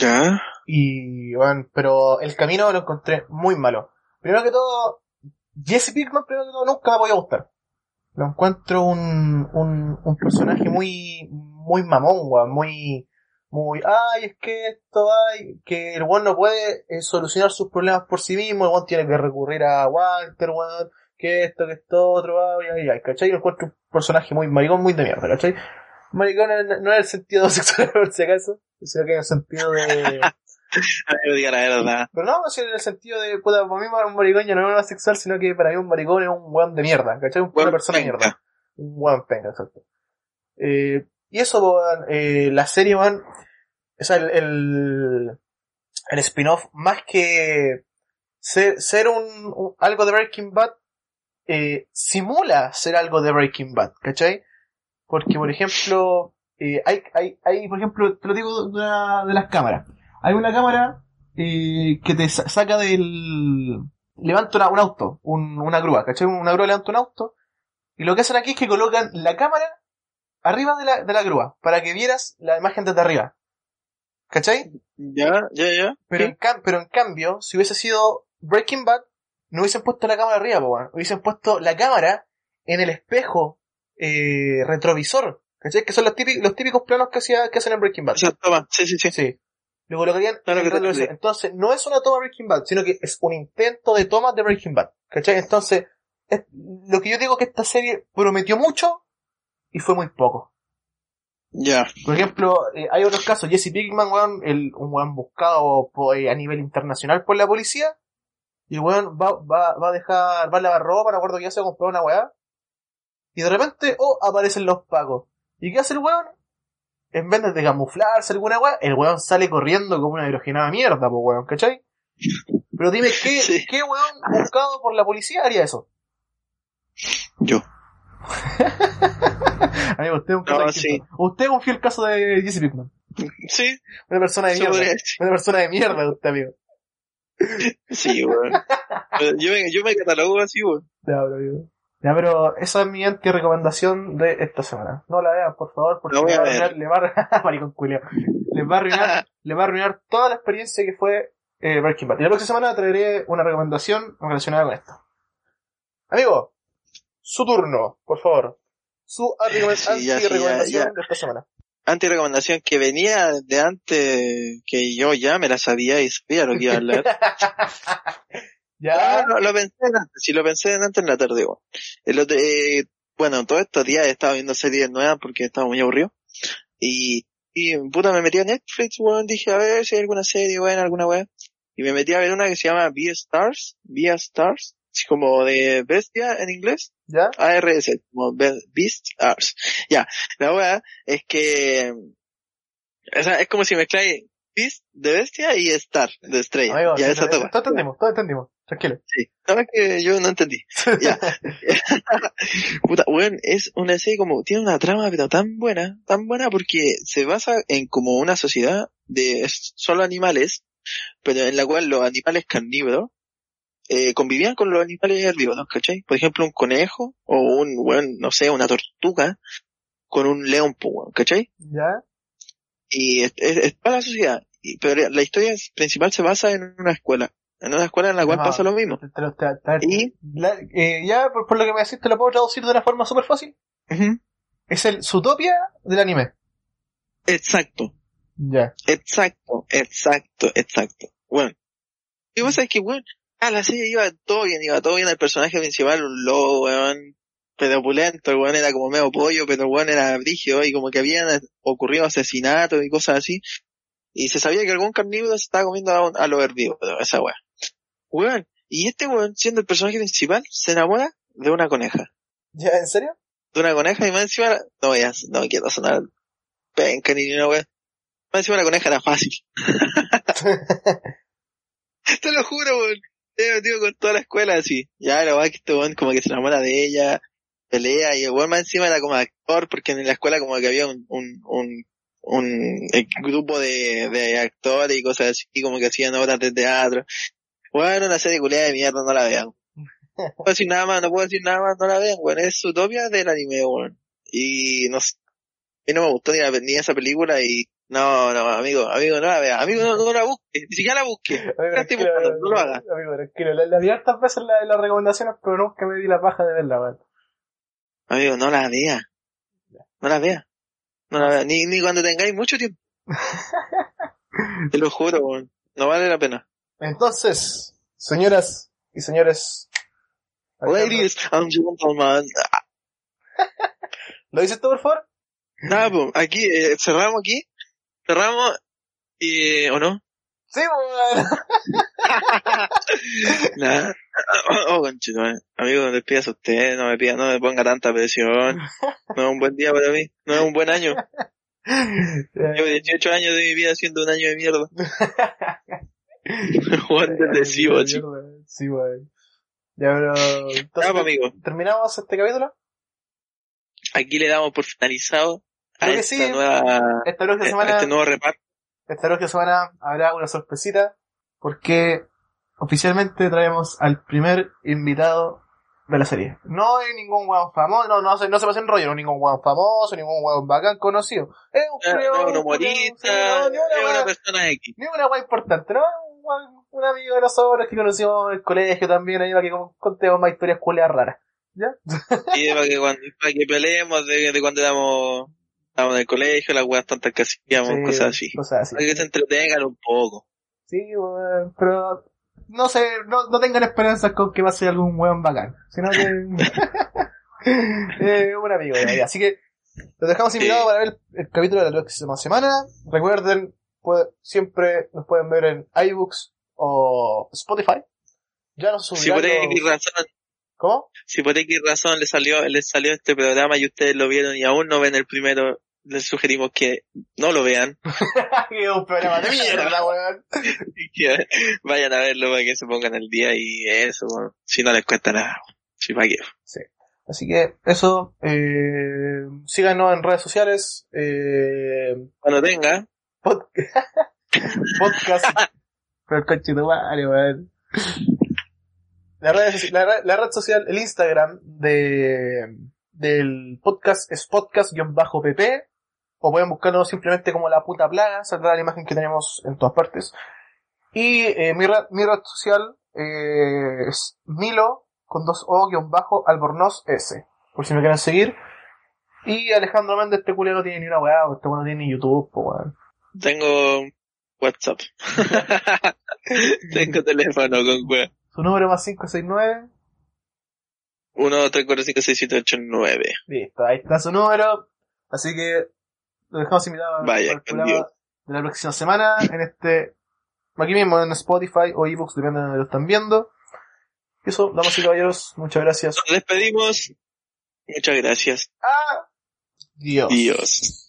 Ya. Y, bueno, pero el camino lo encontré muy malo. Primero que todo, Jesse Pinkman, primero que todo, nunca me podía gustar. lo encuentro un, un, un personaje muy, muy mamón, weón, muy, muy, ay, es que esto hay, que el weón no puede eh, solucionar sus problemas por sí mismo, el weón tiene que recurrir a Walter, weón, que esto, que esto, otro, ay, ay, ay, ¿cachai? Lo encuentro un personaje muy maricón, muy de mierda, ¿cachai? Maricón no en el sentido sexual, por si acaso, sino que en el sentido de, No diga la verdad. pero no, sino en el sentido de, puta, para mí un maricón ya no es una sexual, sino que para mí un maricón es un weón de mierda, ¿cachai? Una Weón persona de mierda. Un buen penca, exacto. Eh, y eso, weón, eh, la serie, weón, o sea, el, el, el spin-off, más que ser, ser un, un- algo de Breaking Bad, eh, simula ser algo de Breaking Bad, ¿cachai? Porque, por ejemplo, eh, hay, hay, hay, por ejemplo, te lo digo de, una- de las cámaras. Hay una cámara eh, que te sa- saca del... Levanta una- un auto, un- una grúa, ¿cachai? Una grúa levanta un auto y lo que hacen aquí es que colocan la cámara arriba de la, de la grúa, para que vieras la imagen desde arriba. ¿Cachai? Ya, ya, ya. Pero, Sí. en, pero en cambio, si hubiese sido Breaking Bad, no hubiesen puesto la cámara arriba, po, hubiesen puesto la cámara en el espejo eh, retrovisor. ¿Cachai? Que son los típicos, los típicos planos que, hacía, que hacen en Breaking Bad. Sea, toma, sí, sí, sí. Sí. Lo colocarían en. Entonces, no es una toma de Breaking Bad, sino que es un intento de toma de Breaking Bad. ¿Cachai? Entonces, es- lo que yo digo que esta serie prometió mucho y fue muy poco. Ya. Por ejemplo, eh, hay otros casos. Jesse Pinkman, weón, el, un weón buscado eh, a nivel internacional por la policía. Y el weón va, va, va a dejar, va a lavar ropa, no acuerdo que ya se comprar una weá. Y de repente, oh, aparecen los pagos. ¿Y qué hace el weón? En vez de camuflarse alguna weá, el weón sale corriendo como una hidrogenada mierda, po weón, ¿cachai? Pero dime, ¿qué, Sí. ¿qué weón buscado por la policía haría eso? Yo. Amigo, usted es un No, caso sí. distinto. Usted es un fiel caso de Jesse Pinkman. Sí, Una persona de mierda. Una persona de mierda, usted, amigo. Sí, weón. Yo, me, yo me catalogo así, weón. Ya, pero, amigo. Ya, pero esa es mi anti-recomendación de esta semana. No la vean, por favor, porque le va arruinar, le va a maricón. Les va a arruinar, va a arruinar toda la experiencia que fue eh, Breaking Bad. Y la próxima semana traeré una recomendación relacionada con esto. Amigo, su turno, por favor. Su anti-recomendación Sí, sí, de esta semana. Anti-recomendación que venía de antes, que yo ya me la sabía y sabía lo que iba a hablar. ya, No, no, lo pensé en antes, sí lo pensé en antes en la tarde, weón. El otro- eh, bueno, todos estos días he estado viendo series nuevas porque estaba muy aburrido. Y, y puta, me metí a Netflix, weón, dije a ver si hay alguna serie buena, alguna weá. Y me metí a ver una que se llama Beastars, Beastars, así como de bestia en inglés. ya, ARS, como Be- Beast Ars. Ya, la weá es que, o sea, es como si mezcláis Beast de bestia y Star de estrella. ya, sí, esa todo toma. todo entendimos, todo entendimos. Tranquilo. Sí. No, es que yo no entendí. Ya. Puta, weón, es una serie como, tiene una trama pero tan buena, tan buena porque se basa en como una sociedad de solo animales, pero en la cual los animales carnívoros eh, convivían con los animales herbívoros, ¿cachai? Por ejemplo, un conejo o un, weón, no sé, una tortuga con un león, ¿cachai? Ya, Y es, es, es toda la sociedad. Y, pero la historia principal se basa en una escuela. En una escuela en la cual pasa lo mismo. te- te lo- te- te- Y, la- eh, ya, por, por lo que me decís, te lo puedo traducir de una forma súper fácil. Es el Zootopia del anime. exacto. Ya. Exacto, exacto, exacto. Bueno. Y vos sabés que, weón, ah, la serie iba todo bien, iba todo bien el personaje principal, un lobo, weón, pero opulento, el weón era como medio pollo, pero el weón era brígido y como que habían ocurrido asesinatos y cosas así. Y se sabía que algún carnívoro se estaba comiendo a, un- a los herbívoros, esa weón. Weón, y este weón, siendo el personaje principal, se enamora de una coneja. ¿Ya, en serio? De una coneja y más encima, no voy a, no quiero sonar penca ni una weón. Más encima la coneja era fácil. Te lo juro, weón. Te digo con toda la escuela así. Ya, la verdad que este weón como que se enamora de ella, pelea, y el weón más encima era como actor, porque en la escuela como que había un, un, un, un eh, grupo de, de actores y cosas así, como que hacían obras de teatro. Bueno, una serie culiada de mierda, no la vean. No puedo decir nada más, no puedo decir nada más, no la vean, weón. Es utopia del anime, weón. Y no sé. A mí no me gustó ni, la, ni esa película y no, no, amigo, amigo, no la vea. Amigo, no, no la busque, ni siquiera la busque. Amigo, Estoy tranquilo, buscando, no lo hagas. Amigo, tranquilo. La, la vi hartas veces la- las recomendaciones, pero nunca me di la paja de verla, weón. Amigo, no la vea. No la vea. No la vea. Ni, ni cuando tengáis mucho tiempo. Te lo juro, weón. No vale la pena. Entonces, señoras y señores. Ladies and gentlemen. ¿Lo dices tú, por favor? Nada, pues, aquí, eh, cerramos aquí. Cerramos. Y, ¿o no? Sí, bueno. Nada. Oh, conchito, eh. Amigo, despídase usted, no me pida, no me ponga tanta presión. No es un buen día para mí, no es un buen año. Llevo 18 años de mi vida siendo un año de mierda. Juan depresivo, chico. Sí, bueno. Ya, pero... Ya, Entonces, pues, amigo, ¿terminamos este capítulo? aquí le damos por finalizado a que esta sí. nueva, Esta próxima semana... este nuevo reparto. Esta próxima semana habrá una sorpresita porque oficialmente traemos al primer invitado de la serie. No hay ningún weón famoso, no, no, se, no se pasa en rollo, no hay ningún weón famoso, ningún weón bacán conocido. Es un es un humorista, sí, no, ni una es una persona X. ni una weá importante, ¿no? Un, amigo de nosotros que conocimos en el colegio también, ahí para que con- contemos más historias culeas raras. ¿Ya? Y para que cuando, para que peleemos de, de cuando éramos, estábamos en el colegio, las weas tantas que hacíamos, Sí, cosas así. Cosas así. Para que se entretengan un poco. Sí, weón, pero no sé, no, no tengan esperanzas con que va a ser algún weón bacán, sino que eh, un amigo de ahí. Así que los dejamos invitados Sí. para ver el, el capítulo de la próxima semana. Recuerden, puede- siempre nos pueden ver en iBooks o Spotify. Ya nos Si subirán por X razón, ¿Cómo? si por X razón le salió, les salió este programa y ustedes lo vieron y aún no ven el primero, les sugerimos que no lo vean que un programa de mierda, weón. vayan a verlo para que se pongan al día y eso, si no les cuesta nada. Si para qué. Así que eso, eh, síganos en redes sociales, eh, Cuando tenga, Pod- podcast. Pero el coche weón. La red, la, red- la red social, el Instagram de, del podcast es podcast-pp. O pueden buscarlo simplemente como la puta plaga, saldrá la imagen que tenemos en todas partes. Y eh, mi, red, mi red social eh, es Milo con dos O guion bajo Albornoz S. Por si me quieren seguir. Y Alejandro Méndez, este culero no tiene ni una weá, este weón no tiene ni YouTube, po, weón. Tengo WhatsApp. tengo teléfono con wea. Su número más 569. 1, 3, 4, 5, 6, 7, 8, 9. Listo, ahí está su número. Así que lo dejamos invitado Vaya, al con programa Dios. de la próxima semana en este, aquí mismo en Spotify o ebooks, depende de donde lo están viendo. Y eso, damas y caballeros, muchas gracias. Nos despedimos. Muchas gracias. Adiós. Dios.